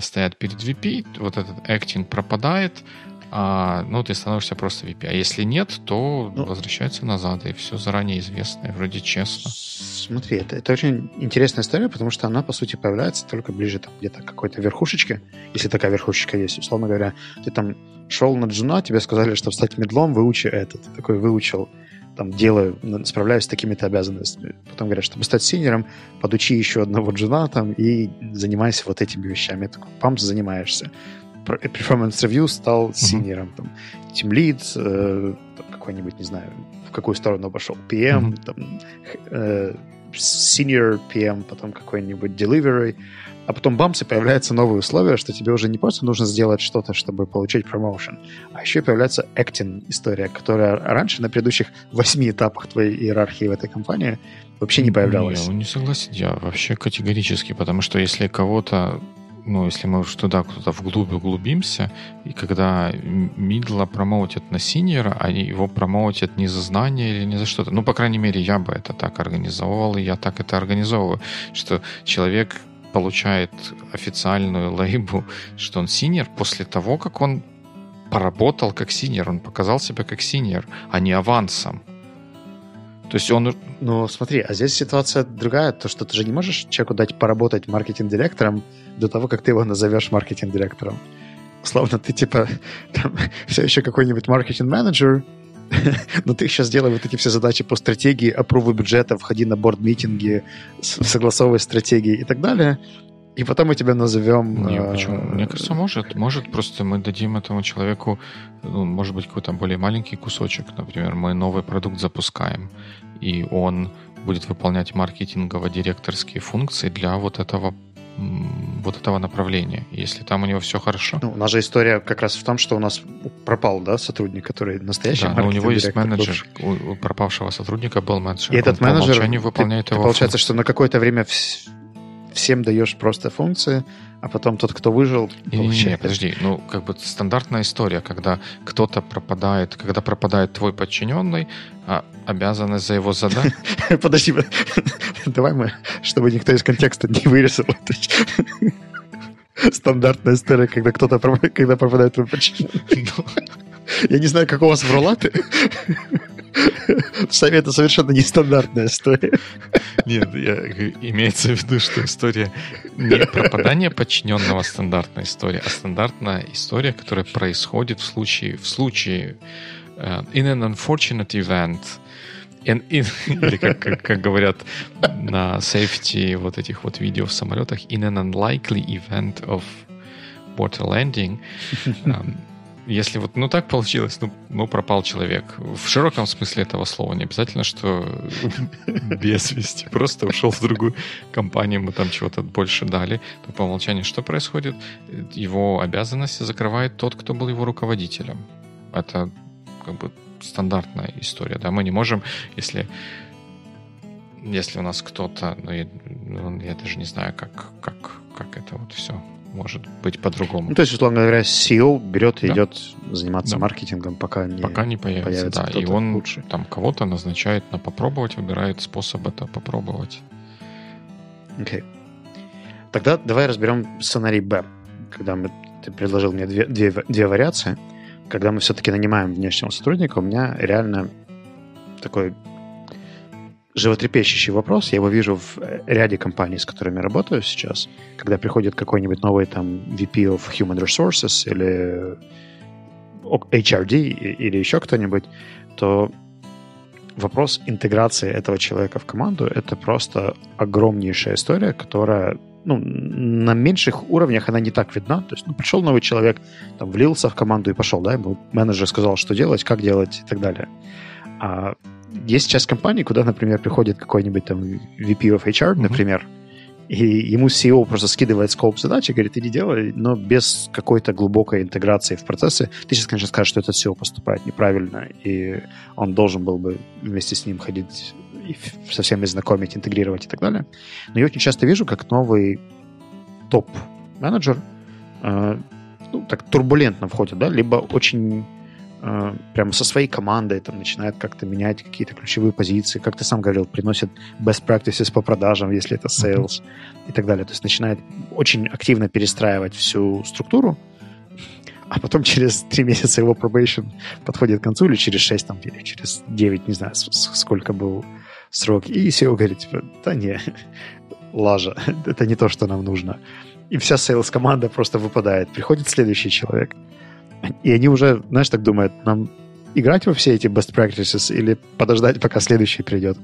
стоят перед VP, вот этот acting пропадает, а, ну, ты становишься просто VP. А если нет, то ну, возвращается назад, и все заранее известно, и вроде честно. Смотри, это, это очень интересная история, потому что она, по сути, появляется только ближе там, где-то к какой-то верхушечке, если такая верхушечка есть. Условно говоря, ты там шел на джуна, тебе сказали, что стать middle ом, выучи это. Ты такой выучил, там, делаю, справляюсь с такими-то обязанностями. Потом говорят, чтобы стать senior ом, подучи еще одного джуна там и занимайся вот этими вещами. Такой, памп, занимаешься performance review стал синером, там, team lead, э, какой-нибудь, не знаю, в какую сторону пошел, PM, mm-hmm. там, э, senior PM, потом какой-нибудь delivery, а потом бамс, и появляются новые условия, что тебе уже не просто нужно сделать что-то, чтобы получить промоушен, а еще появляется acting история, которая раньше на предыдущих восьми этапах твоей иерархии в этой компании вообще не появлялась. Я не согласен, я вообще категорически, потому что если кого-то ну, если мы уж туда куда-то вглубь углубимся, и когда мидла промоутят на синьора, а его промоутят не за знание или не за что-то. Ну, по крайней мере, я бы это так организовывал, и я так это организовываю, что человек получает официальную лейбу, что он синьор после того, как он поработал как синьор, он показал себя как синьор, а не авансом. То есть он... Ну, смотри, а здесь ситуация другая, то, что ты же не можешь человеку дать поработать маркетинг-директором до того, как ты его назовешь маркетинг-директором. Словно ты, типа, там, <laughs> все еще какой-нибудь маркетинг-менеджер, <laughs> но ты сейчас делай вот эти все задачи по стратегии, опрувы бюджета, входи на борд-митинги, согласовывай стратегии и так далее. И потом мы тебя назовем... Не, почему? Мне кажется, может. Может, просто мы дадим этому человеку, ну, может быть, какой-то более маленький кусочек. Например, мы новый продукт запускаем, и он будет выполнять маркетингово-директорские функции для вот этого вот этого направления, если там у него все хорошо. Ну, у нас же история как раз в том, что у нас пропал, да, сотрудник, который настоящий да, но у него есть менеджер, у, у пропавшего сотрудника был менеджер. И этот менеджер выполняет ты, его получается, функции. что на какое-то время всем даешь просто функции, а потом тот, кто выжил, получает. Не, не, подожди, ну, как бы стандартная история, когда кто-то пропадает, когда пропадает твой подчиненный, а обязанность за его задание... <laughs> Подожди, давай мы, чтобы никто из контекста не вырезал. Стандартная история, когда кто-то когда пропадает твой подчиненный. <laughs> Ну. Я не знаю, как у вас в рулаты. В Сове это совершенно нестандартная история. Нет, я, имеется в виду, что история не пропадание подчиненного стандартная история, а стандартная история, которая происходит в случае, в случае uh, in an unfortunate event, in, in, <laughs> или как, как, как говорят на safety вот этих вот видео в самолетах, in an unlikely event of water landing, um, если вот ну так получилось, ну, ну пропал человек. В широком смысле этого слова. Не обязательно, что <laughs> без вести. Просто ушел в другую компанию, мы там чего-то больше дали. То по умолчанию что происходит? Его обязанности закрывает тот, кто был его руководителем. Это как бы стандартная история. Да? Мы не можем, если если у нас кто-то, ну, я, ну, я даже не знаю, как, как, как это вот все может быть по-другому. Ну, то есть, условно говоря, CEO берет и да. идет заниматься да. маркетингом, пока не, пока не появится, появится да. И он лучше. там кого-то назначает на попробовать, выбирает способ это попробовать. Окей. Okay. Тогда давай разберем сценарий Б. Когда мы, ты предложил мне две, две, две вариации. Когда мы все-таки нанимаем внешнего сотрудника, у меня реально такой животрепещущий вопрос. Я его вижу в ряде компаний, с которыми работаю сейчас. Когда приходит какой-нибудь новый там VP of Human Resources или HRD или еще кто-нибудь, то вопрос интеграции этого человека в команду — это просто огромнейшая история, которая ну, на меньших уровнях она не так видна. То есть, ну, пришел новый человек, там, влился в команду и пошел, да, ему менеджер сказал, что делать, как делать и так далее. А есть часть компаний, куда, например, приходит какой-нибудь там VP of HR, mm-hmm. например, и ему CEO просто скидывает скоп задачи, говорит, иди делай, но без какой-то глубокой интеграции в процессы. Ты сейчас, конечно, скажешь, что этот SEO поступает неправильно, и он должен был бы вместе с ним ходить и со всеми знакомить, интегрировать и так далее. Но я очень часто вижу, как новый топ-менеджер э, ну, так турбулентно входит, да, либо очень э, прямо со своей командой там начинает как-то менять какие-то ключевые позиции, как ты сам говорил, приносит best practices по продажам, если это sales mm-hmm. и так далее. То есть начинает очень активно перестраивать всю структуру, а потом через три месяца его probation подходит к концу, или через шесть, там, или через девять, не знаю, сколько был срок. И SEO говорит, типа, да не, лажа, <laughs> это не то, что нам нужно. И вся sales команда просто выпадает. Приходит следующий человек, и они уже, знаешь, так думают, нам играть во все эти best practices или подождать, пока следующий придет.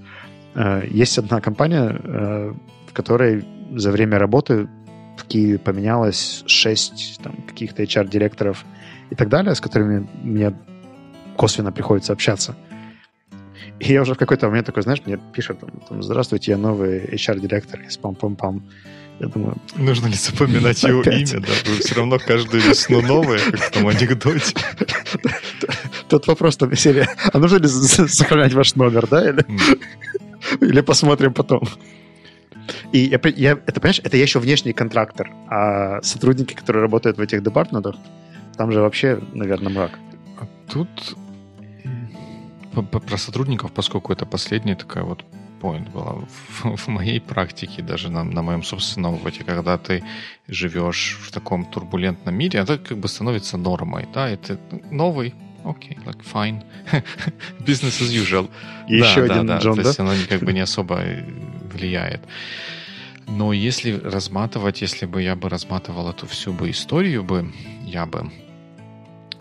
Э, есть одна компания, э, в которой за время работы в Киеве поменялось шесть там, каких-то HR-директоров и так далее, с которыми мне косвенно приходится общаться. И я уже в какой-то момент такой, знаешь, мне пишут, там, здравствуйте, я новый HR-директор из пам-пам-пам. Я думаю... Нужно ли запоминать его имя, да? Вы все равно каждую весну новое, как в том анекдоте. Тот вопрос там серия, а нужно ли сохранять ваш номер, да? Или, или посмотрим потом. И я, я, это, понимаешь, это я еще внешний контрактор, а сотрудники, которые работают в этих департаментах, там же вообще, наверное, мрак. А тут про сотрудников, поскольку это последняя такая вот point была в, <laughs> в моей практике, даже на, на моем собственном опыте, когда ты живешь в таком турбулентном мире, это как бы становится нормой, да, это новый, окей, okay, like fine, <laughs> business as usual. И да, еще да, один да, Джон, то есть оно как бы не <laughs> особо влияет. Но если разматывать, если бы я бы разматывал эту всю бы историю бы, я бы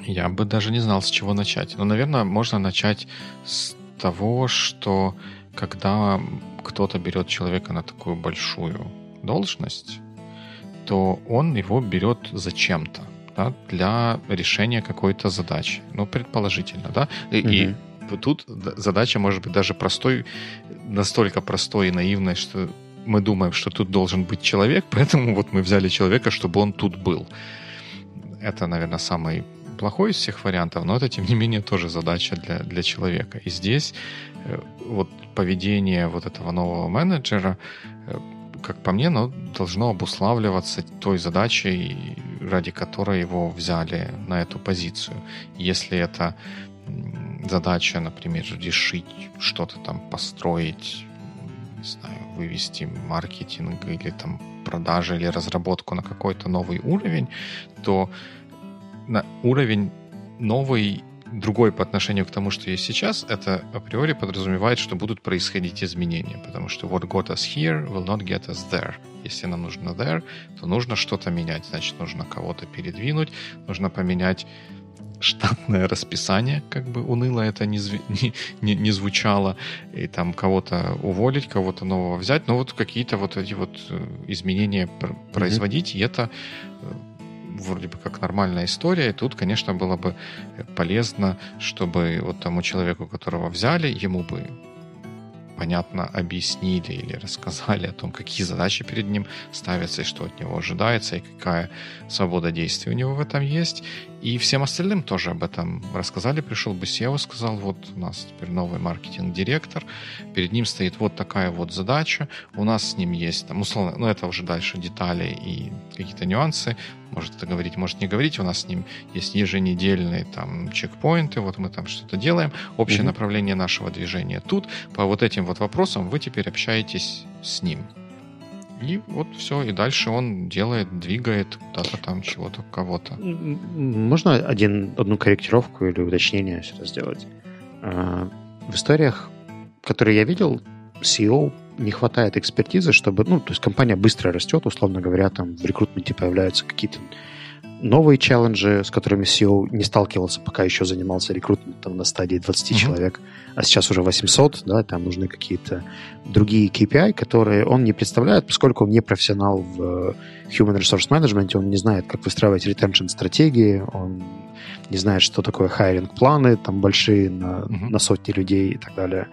я бы даже не знал, с чего начать. Но, наверное, можно начать с того, что когда кто-то берет человека на такую большую должность, то он его берет зачем-то, да, для решения какой-то задачи. Ну, предположительно, да. И, угу. и тут задача может быть даже простой, настолько простой и наивной, что мы думаем, что тут должен быть человек, <laughs> поэтому вот мы взяли человека, чтобы он тут был. Это, наверное, самый плохой из всех вариантов, но это, тем не менее, тоже задача для, для человека. И здесь э, вот поведение вот этого нового менеджера, э, как по мне, оно должно обуславливаться той задачей, ради которой его взяли на эту позицию. Если это задача, например, решить что-то там, построить, не знаю, вывести маркетинг или там продажи или разработку на какой-то новый уровень, то на уровень новый, другой по отношению к тому, что есть сейчас, это априори подразумевает, что будут происходить изменения, потому что what got us here will not get us there. Если нам нужно there, то нужно что-то менять, значит, нужно кого-то передвинуть, нужно поменять штатное расписание, как бы уныло это не, не, не, не звучало, и там кого-то уволить, кого-то нового взять, но вот какие-то вот эти вот э, изменения производить, mm-hmm. и это э, вроде бы как нормальная история, и тут, конечно, было бы полезно, чтобы вот тому человеку, которого взяли, ему бы понятно объяснили или рассказали о том, какие задачи перед ним ставятся и что от него ожидается, и какая свобода действий у него в этом есть. И всем остальным тоже об этом рассказали. Пришел бы SEO, сказал, вот у нас теперь новый маркетинг-директор, перед ним стоит вот такая вот задача, у нас с ним есть, там, условно, ну это уже дальше детали и какие-то нюансы, может это говорить, может не говорить, у нас с ним есть еженедельные там чекпоинты, вот мы там что-то делаем, общее mm-hmm. направление нашего движения тут, по вот этим вот вопросам вы теперь общаетесь с ним. И вот все, и дальше он делает, двигает куда-то там чего-то, кого-то. Можно один, одну корректировку или уточнение сюда сделать? А, в историях, которые я видел, SEO не хватает экспертизы, чтобы, ну, то есть компания быстро растет, условно говоря, там в рекрутменте появляются какие-то новые челленджи, с которыми SEO не сталкивался, пока еще занимался рекрутментом на стадии 20 mm-hmm. человек, а сейчас уже 800, да, там нужны какие-то другие KPI, которые он не представляет, поскольку он не профессионал в Human Resource Management, он не знает, как выстраивать retention стратегии, он не знает, что такое хайринг планы, там большие на, mm-hmm. на сотни людей и так далее.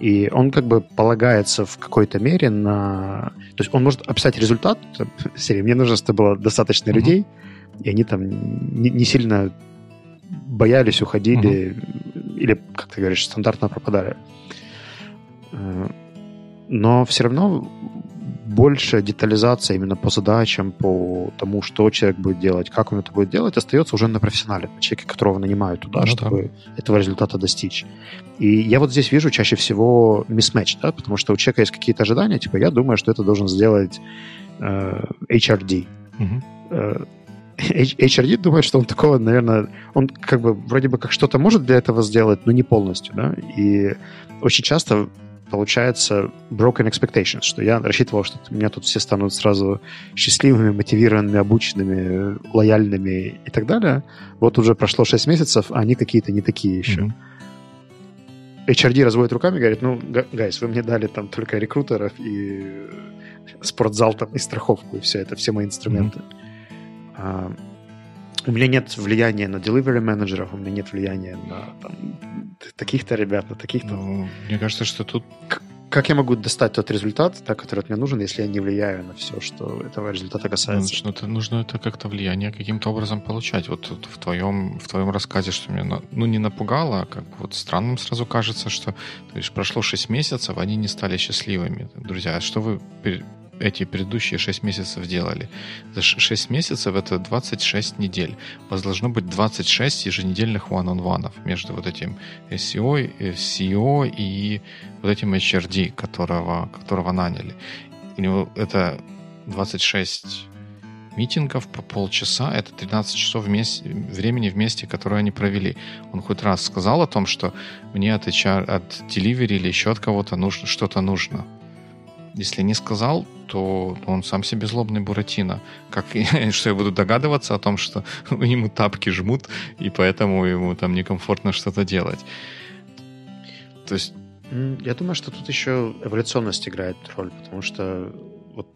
И он как бы полагается в какой-то мере на... То есть он может описать результат, <laughs> серии, мне нужно, чтобы было достаточно mm-hmm. людей, и они там не, не сильно боялись, уходили, угу. или, как ты говоришь, стандартно пропадали. Э, но все равно больше детализация именно по задачам, по тому, что человек будет делать, как он это будет делать, остается уже на профессионале, на человеке, которого нанимают туда, ну, чтобы да. этого результата достичь. И я вот здесь вижу чаще всего мисс-матч, да, потому что у человека есть какие-то ожидания, типа я думаю, что это должен сделать э, HRD. Угу. Э, HRD думает, что он такого, наверное, он как бы вроде бы как что-то может для этого сделать, но не полностью, да, и очень часто получается broken expectations, что я рассчитывал, что у меня тут все станут сразу счастливыми, мотивированными, обученными, лояльными и так далее. Вот уже прошло 6 месяцев, а они какие-то не такие еще. Mm-hmm. HRD разводит руками и говорит, ну, гайс, вы мне дали там только рекрутеров и спортзал там и страховку, и все это, все мои инструменты. Mm-hmm. У меня нет влияния на delivery менеджеров, у меня нет влияния на там, таких-то ребят, на таких-то. Ну, мне кажется, что тут... Как я могу достать тот результат, да, который мне нужен, если я не влияю на все, что этого результата касается? Ну, это, нужно это как-то влияние каким-то образом получать. Вот, вот в, твоем, в твоем рассказе, что меня ну, не напугало, а как вот странным сразу кажется, что то есть, прошло 6 месяцев, они не стали счастливыми. Друзья, а что вы эти предыдущие 6 месяцев делали. За 6 месяцев это 26 недель. У вас должно быть 26 еженедельных one-on-one между вот этим SEO, SEO и вот этим HRD, которого, которого наняли. У него это 26 митингов по полчаса, это 13 часов вместе, времени вместе, которое они провели. Он хоть раз сказал о том, что мне от HR, от delivery или еще от кого-то нужно, что-то нужно. Если не сказал, то он сам себе злобный Буратино. Как, <laughs> что я буду догадываться о том, что <laughs> ему тапки жмут, и поэтому ему там некомфортно что-то делать. То есть... Я думаю, что тут еще эволюционность играет роль, потому что вот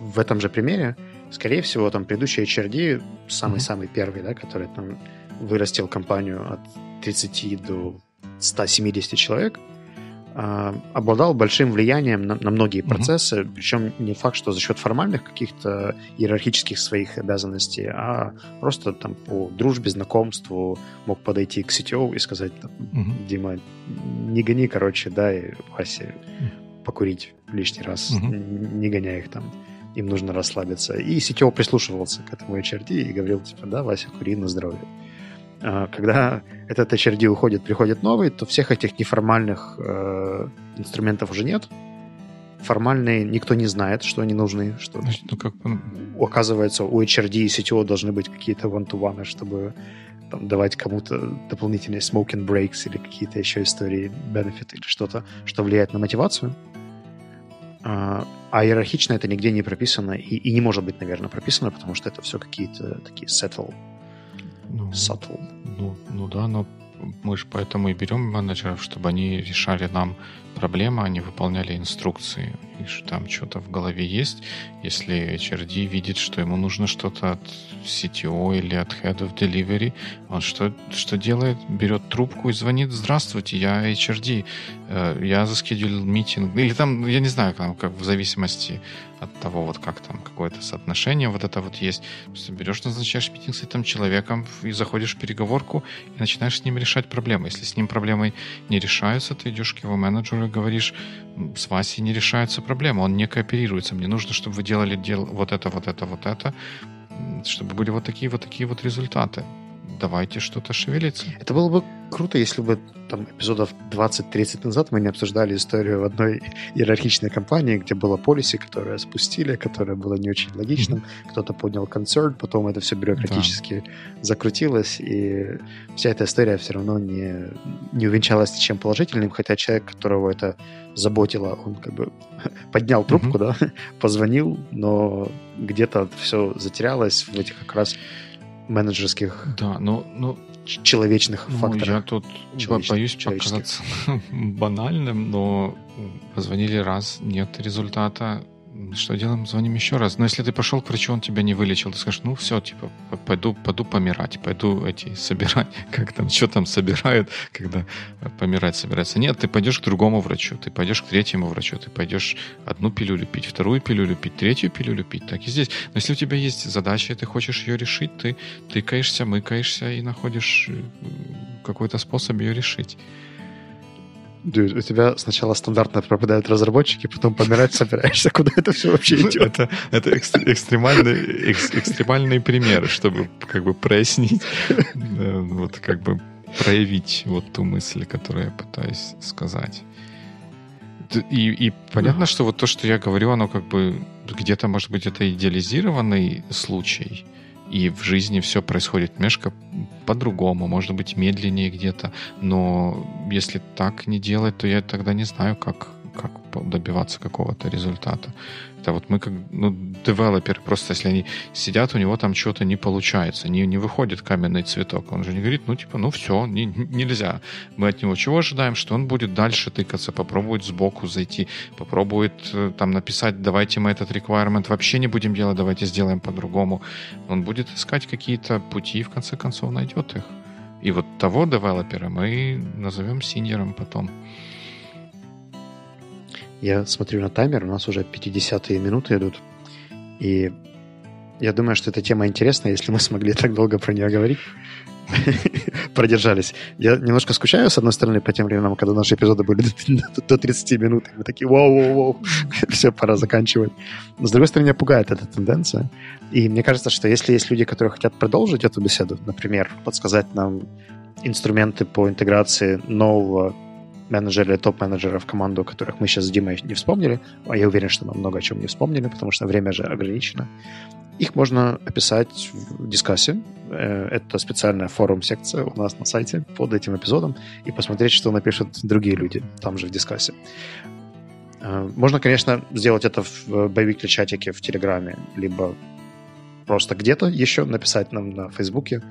в этом же примере, скорее всего, там предыдущий HRD, самый-самый mm-hmm. первый, да, который там вырастил компанию от 30 до 170 человек, обладал большим влиянием на, на многие процессы, mm-hmm. причем не факт, что за счет формальных каких-то иерархических своих обязанностей, а просто там по дружбе, знакомству мог подойти к CTO и сказать, mm-hmm. Дима, не гони, короче, дай Васе покурить лишний раз, mm-hmm. не гоняй их там, им нужно расслабиться. И CTO прислушивался к этому HRD и говорил, типа, да, Вася, кури на здоровье. А, когда этот HRD уходит, приходит новый, то всех этих неформальных э, инструментов уже нет. Формальные никто не знает, что они нужны. Что, ну, как... Оказывается, у HRD и CTO должны быть какие-то one-to-one, чтобы там, давать кому-то дополнительные smoking breaks или какие-то еще истории, benefit или что-то, что влияет на мотивацию. А, а иерархично это нигде не прописано и, и не может быть, наверное, прописано, потому что это все какие-то такие settle ну, subtle. Ну, ну да, но мы же поэтому и берем менеджеров, чтобы они решали нам проблемы, они выполняли инструкции. И что там что-то в голове есть. Если HRD видит, что ему нужно что-то от CTO или от Head of Delivery, он что, что делает? Берет трубку и звонит, здравствуйте, я HRD, э, я заскедулил митинг. Или там, я не знаю, там, как в зависимости от того, вот как там какое-то соотношение вот это вот есть. Просто берешь, назначаешь митинг с этим человеком и заходишь в переговорку и начинаешь с ним решать проблемы. Если с ним проблемы не решаются, ты идешь к его менеджеру и говоришь, с Васей не решаются проблемы, он не кооперируется. Мне нужно, чтобы вы делали дел вот это, вот это, вот это, чтобы были вот такие вот такие вот результаты давайте что-то шевелиться. Это было бы круто, если бы там эпизодов 20-30 назад мы не обсуждали историю в одной иерархичной компании, где было полиси, которое спустили, которое было не очень логичным. Mm-hmm. Кто-то поднял концерн, потом это все бюрократически да. закрутилось, и вся эта история все равно не, не увенчалась ничем положительным, хотя человек, которого это заботило, он как бы <laughs> поднял трубку, mm-hmm. да, <laughs> позвонил, но где-то все затерялось в этих как раз менеджерских да, но, но человечных ну, факторах. Я тут боюсь показаться <laughs> банальным, но позвонили раз, нет результата, что делаем? Звоним еще раз. Но если ты пошел к врачу, он тебя не вылечил, ты скажешь, ну все, типа, пойду, пойду помирать, пойду эти собирать, <laughs> как там, что там собирают, когда помирать собирается. Нет, ты пойдешь к другому врачу, ты пойдешь к третьему врачу, ты пойдешь одну пилюлю пить, вторую пилюлю пить, третью пилюлю пить, так и здесь. Но если у тебя есть задача, и ты хочешь ее решить, ты тыкаешься, мыкаешься и находишь э, какой-то способ ее решить. Dude, у тебя сначала стандартно пропадают разработчики, потом помирать собираешься. Куда это все вообще идет? Это, это экстремальный, экстремальные примеры, чтобы как бы прояснить, вот как бы проявить вот ту мысль, которую я пытаюсь сказать. И, и понятно, что вот то, что я говорю, оно как бы где-то, может быть, это идеализированный случай, и в жизни все происходит немножко по-другому, может быть, медленнее где-то, но если так не делать, то я тогда не знаю, как, как добиваться какого-то результата. Это вот мы как, ну, девелоперы, просто если они сидят, у него там что-то не получается, не, не выходит каменный цветок. Он же не говорит, ну, типа, ну, все, не, нельзя. Мы от него чего ожидаем? Что он будет дальше тыкаться, попробует сбоку зайти, попробует э, там написать, давайте мы этот requirement вообще не будем делать, давайте сделаем по-другому. Он будет искать какие-то пути и в конце концов найдет их. И вот того девелопера мы назовем синьором потом. Я смотрю на таймер, у нас уже 50-е минуты идут. И я думаю, что эта тема интересна, если мы смогли так долго про нее говорить. <laughs> Продержались. Я немножко скучаю, с одной стороны, по тем временам, когда наши эпизоды были <laughs> до 30 минут. Мы такие, вау-вау-вау, <laughs> все, пора заканчивать. Но, с другой стороны, меня пугает эта тенденция. И мне кажется, что если есть люди, которые хотят продолжить эту беседу, например, подсказать нам инструменты по интеграции нового менеджера или топ-менеджера в команду, которых мы сейчас с Димой не вспомнили, а я уверен, что мы много о чем не вспомнили, потому что время же ограничено. Их можно описать в дискассе. Э, это специальная форум-секция у нас на сайте под этим эпизодом и посмотреть, что напишут другие люди там же в дискассе. Э, можно, конечно, сделать это в боевикле чатике в Телеграме, либо просто где-то еще написать нам на Фейсбуке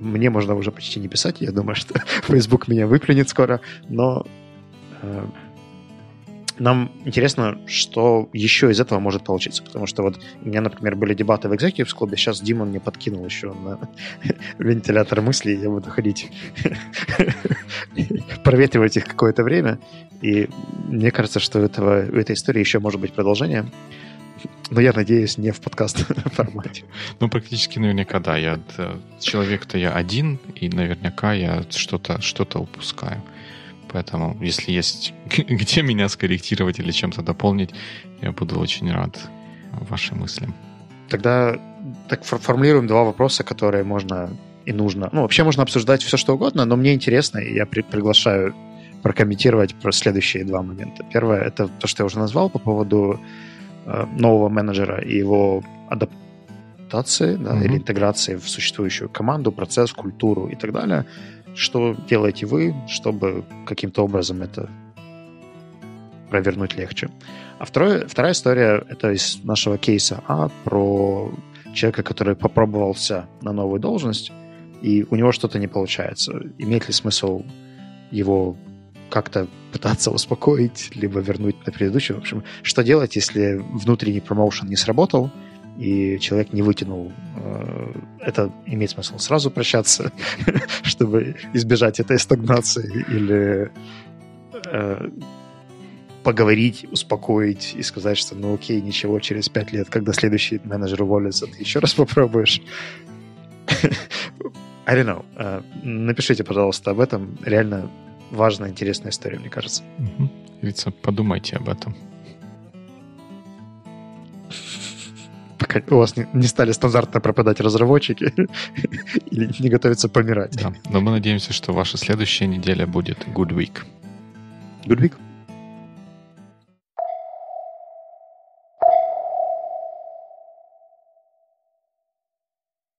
мне можно уже почти не писать, я думаю, что <laughs> Facebook меня выплюнет скоро, но э, нам интересно, что еще из этого может получиться, потому что вот у меня, например, были дебаты в Executive клубе, сейчас Димон мне подкинул еще на <laughs> вентилятор мыслей, я буду ходить <laughs> проветривать их какое-то время, и мне кажется, что этого, у этой истории еще может быть продолжение. Но я надеюсь, не в подкаст <laughs> формате. Ну, практически наверняка, да. Я, человек-то я один, и наверняка я что-то что упускаю. Поэтому, если есть <laughs> где меня скорректировать или чем-то дополнить, я буду очень рад вашим мыслям. Тогда так формулируем два вопроса, которые можно и нужно. Ну, вообще можно обсуждать все, что угодно, но мне интересно, и я при приглашаю прокомментировать про следующие два момента. Первое — это то, что я уже назвал по поводу Э, нового менеджера и его адаптации да, mm-hmm. или интеграции в существующую команду, процесс, культуру и так далее. Что делаете вы, чтобы каким-то образом это провернуть легче? А второе, вторая история — это из нашего кейса А про человека, который попробовался на новую должность, и у него что-то не получается. Имеет ли смысл его как-то пытаться успокоить, либо вернуть на предыдущую? В общем, что делать, если внутренний промоушен не сработал, и человек не вытянул. Э, это имеет смысл сразу прощаться, <laughs> чтобы избежать этой стагнации, или э, поговорить, успокоить и сказать, что ну окей, ничего, через пять лет, когда следующий менеджер уволится, ты еще раз попробуешь. <laughs> I don't know. Uh, напишите, пожалуйста, об этом. Реально важная, интересная история, мне кажется. Угу. подумайте об этом. Пока у вас не, не стали стандартно пропадать разработчики <laughs> или не готовятся помирать. Да, но мы надеемся, что ваша следующая неделя будет Good Week. Good Week.